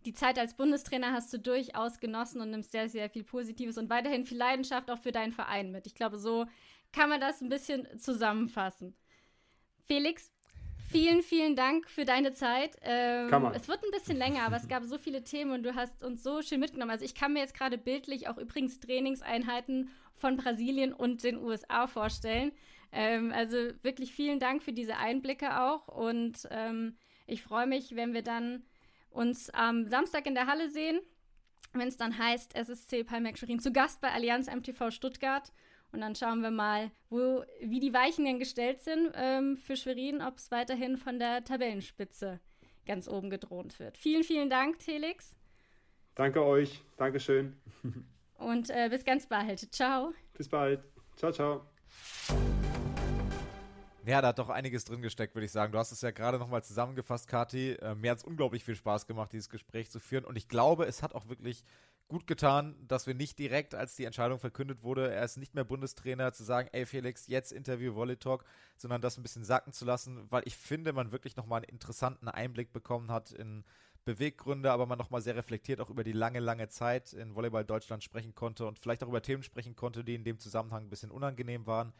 die Zeit als Bundestrainer hast du durchaus genossen und nimmst sehr, sehr viel Positives und weiterhin viel Leidenschaft auch für deinen Verein mit. Ich glaube, so kann man das ein bisschen zusammenfassen. Felix, Vielen, vielen Dank für deine Zeit. Ähm, kann man. Es wird ein bisschen länger, aber es gab so viele Themen und du hast uns so schön mitgenommen. Also ich kann mir jetzt gerade bildlich auch übrigens Trainingseinheiten von Brasilien und den USA vorstellen. Ähm, also wirklich vielen Dank für diese Einblicke auch und ähm, ich freue mich, wenn wir dann uns am Samstag in der Halle sehen, wenn es dann heißt SSC Palmeck Schwerin zu Gast bei Allianz MTV Stuttgart. Und dann schauen wir mal, wo, wie die Weichen denn gestellt sind ähm, für Schwerin, ob es weiterhin von der Tabellenspitze ganz oben gedroht wird. Vielen, vielen Dank, Felix. Danke euch. Dankeschön. Und äh, bis ganz bald. Ciao. Bis bald. Ciao, ciao. Ja, da hat doch einiges drin gesteckt, würde ich sagen. Du hast es ja gerade nochmal zusammengefasst, Kati. Äh, mir hat es unglaublich viel Spaß gemacht, dieses Gespräch zu führen. Und ich glaube, es hat auch wirklich gut getan, dass wir nicht direkt, als die Entscheidung verkündet wurde, er ist nicht mehr Bundestrainer, zu sagen, ey Felix, jetzt Interview Volley Talk, sondern das ein bisschen sacken zu lassen, weil ich finde, man wirklich nochmal einen interessanten Einblick bekommen hat in Beweggründe, aber man nochmal sehr reflektiert auch über die lange, lange Zeit in Volleyball Deutschland sprechen konnte und vielleicht auch über Themen sprechen konnte, die in dem Zusammenhang ein bisschen unangenehm waren.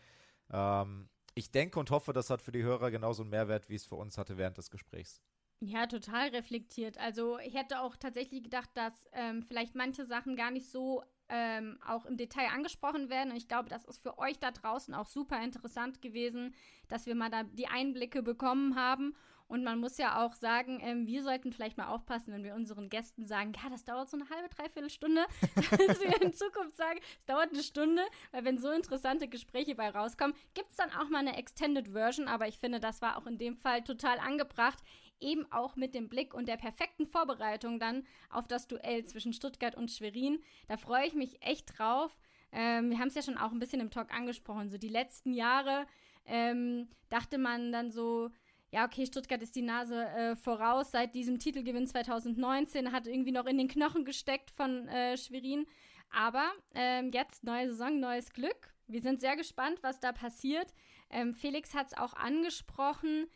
Ähm, ich denke und hoffe, das hat für die Hörer genauso einen Mehrwert, wie es für uns hatte während des Gesprächs. Ja, total reflektiert. Also ich hätte auch tatsächlich gedacht, dass ähm, vielleicht manche Sachen gar nicht so ähm, auch im Detail angesprochen werden. Und ich glaube, das ist für euch da draußen auch super interessant gewesen, dass wir mal da die Einblicke bekommen haben. Und man muss ja auch sagen, ähm, wir sollten vielleicht mal aufpassen, wenn wir unseren Gästen sagen, ja, das dauert so eine halbe, dreiviertel Stunde, dass wir in Zukunft sagen, es dauert eine Stunde, weil wenn so interessante Gespräche bei rauskommen, gibt es dann auch mal eine Extended Version, aber ich finde, das war auch in dem Fall total angebracht, eben auch mit dem Blick und der perfekten Vorbereitung dann auf das Duell zwischen Stuttgart und Schwerin. Da freue ich mich echt drauf. Ähm, wir haben es ja schon auch ein bisschen im Talk angesprochen, so die letzten Jahre ähm, dachte man dann so, ja, okay, Stuttgart ist die Nase äh, voraus seit diesem Titelgewinn 2019, hat irgendwie noch in den Knochen gesteckt von äh, Schwerin. Aber ähm, jetzt neue Saison, neues Glück. Wir sind sehr gespannt, was da passiert. Ähm, Felix hat es auch angesprochen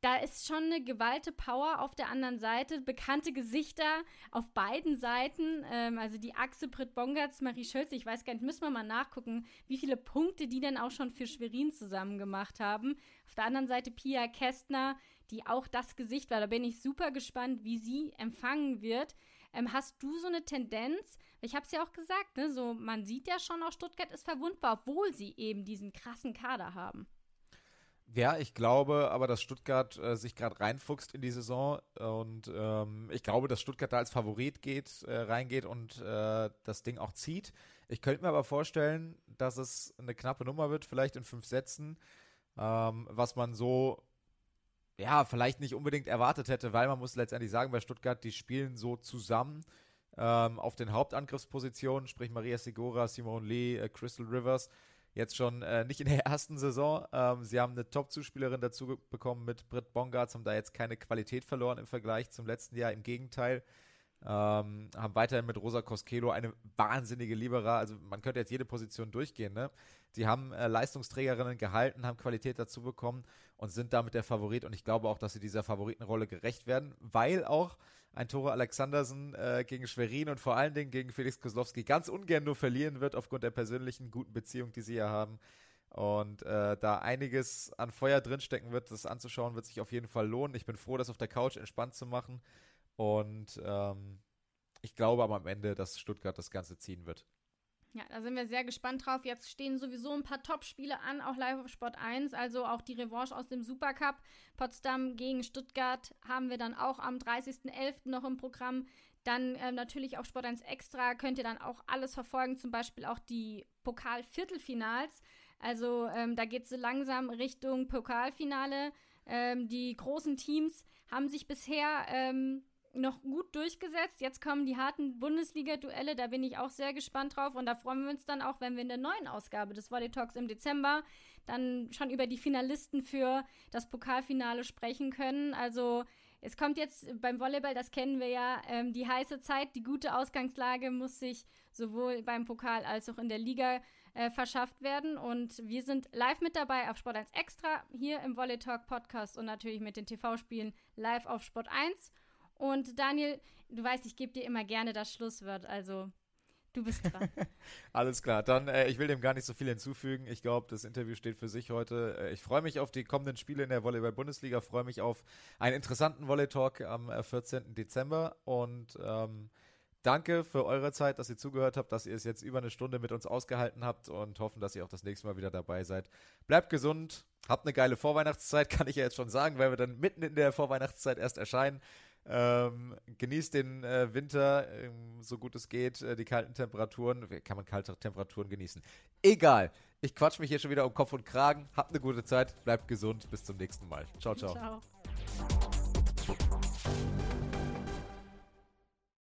da ist schon eine gewalte Power auf der anderen Seite, bekannte Gesichter auf beiden Seiten, ähm, also die Achse Britt Bongartz, Marie Schölze, ich weiß gar nicht, müssen wir mal nachgucken, wie viele Punkte die denn auch schon für Schwerin zusammen gemacht haben. Auf der anderen Seite Pia Kästner, die auch das Gesicht war, da bin ich super gespannt, wie sie empfangen wird. Ähm, hast du so eine Tendenz? Ich habe es ja auch gesagt, ne, so man sieht ja schon, auch Stuttgart ist verwundbar, obwohl sie eben diesen krassen Kader haben. Ja, ich glaube aber, dass Stuttgart äh, sich gerade reinfuchst in die Saison und ähm, ich glaube, dass Stuttgart da als Favorit geht, äh, reingeht und äh, das Ding auch zieht. Ich könnte mir aber vorstellen, dass es eine knappe Nummer wird, vielleicht in fünf Sätzen, ähm, was man so ja, vielleicht nicht unbedingt erwartet hätte, weil man muss letztendlich sagen, bei Stuttgart, die spielen so zusammen ähm, auf den Hauptangriffspositionen, sprich Maria Segura, Simone Lee, äh, Crystal Rivers jetzt schon äh, nicht in der ersten Saison. Ähm, sie haben eine Top-Zuspielerin dazu bekommen mit Britt Bongartz, haben da jetzt keine Qualität verloren im Vergleich zum letzten Jahr. Im Gegenteil, ähm, haben weiterhin mit Rosa Koskelo eine wahnsinnige Libera. Also man könnte jetzt jede Position durchgehen. Ne? Die haben äh, Leistungsträgerinnen gehalten, haben Qualität dazu bekommen und sind damit der Favorit. Und ich glaube auch, dass sie dieser Favoritenrolle gerecht werden, weil auch ein Tore Alexandersen äh, gegen Schwerin und vor allen Dingen gegen Felix Kozlowski ganz ungern nur verlieren wird aufgrund der persönlichen guten Beziehung, die sie ja haben. Und äh, da einiges an Feuer drinstecken wird, das anzuschauen, wird sich auf jeden Fall lohnen. Ich bin froh, das auf der Couch entspannt zu machen. Und ähm, ich glaube aber am Ende, dass Stuttgart das Ganze ziehen wird. Ja, da sind wir sehr gespannt drauf. Jetzt stehen sowieso ein paar Top-Spiele an, auch live auf Sport 1, also auch die Revanche aus dem Supercup. Potsdam gegen Stuttgart haben wir dann auch am 30.11. noch im Programm. Dann ähm, natürlich auch Sport 1 Extra könnt ihr dann auch alles verfolgen, zum Beispiel auch die Pokal-Viertelfinals. Also ähm, da geht es so langsam Richtung Pokalfinale. Ähm, die großen Teams haben sich bisher ähm, noch gut durchgesetzt. Jetzt kommen die harten Bundesliga-Duelle, da bin ich auch sehr gespannt drauf und da freuen wir uns dann auch, wenn wir in der neuen Ausgabe des Volley Talks im Dezember dann schon über die Finalisten für das Pokalfinale sprechen können. Also es kommt jetzt beim Volleyball, das kennen wir ja, ähm, die heiße Zeit, die gute Ausgangslage muss sich sowohl beim Pokal als auch in der Liga äh, verschafft werden. Und wir sind live mit dabei auf Sport 1 Extra hier im Volley Talk Podcast und natürlich mit den TV-Spielen live auf Sport 1. Und Daniel, du weißt, ich gebe dir immer gerne das Schlusswort, also du bist dran. Alles klar, dann äh, ich will dem gar nicht so viel hinzufügen. Ich glaube, das Interview steht für sich heute. Äh, ich freue mich auf die kommenden Spiele in der Volleyball-Bundesliga, freue mich auf einen interessanten Volley-Talk am äh, 14. Dezember und ähm, Danke für eure Zeit, dass ihr zugehört habt, dass ihr es jetzt über eine Stunde mit uns ausgehalten habt und hoffen, dass ihr auch das nächste Mal wieder dabei seid. Bleibt gesund, habt eine geile Vorweihnachtszeit, kann ich ja jetzt schon sagen, weil wir dann mitten in der Vorweihnachtszeit erst erscheinen. Ähm, genießt den äh, Winter, ähm, so gut es geht, äh, die kalten Temperaturen. Kann man kalte Temperaturen genießen? Egal. Ich quatsch mich hier schon wieder um Kopf und Kragen. Habt eine gute Zeit, bleibt gesund. Bis zum nächsten Mal. Ciao, ciao. ciao.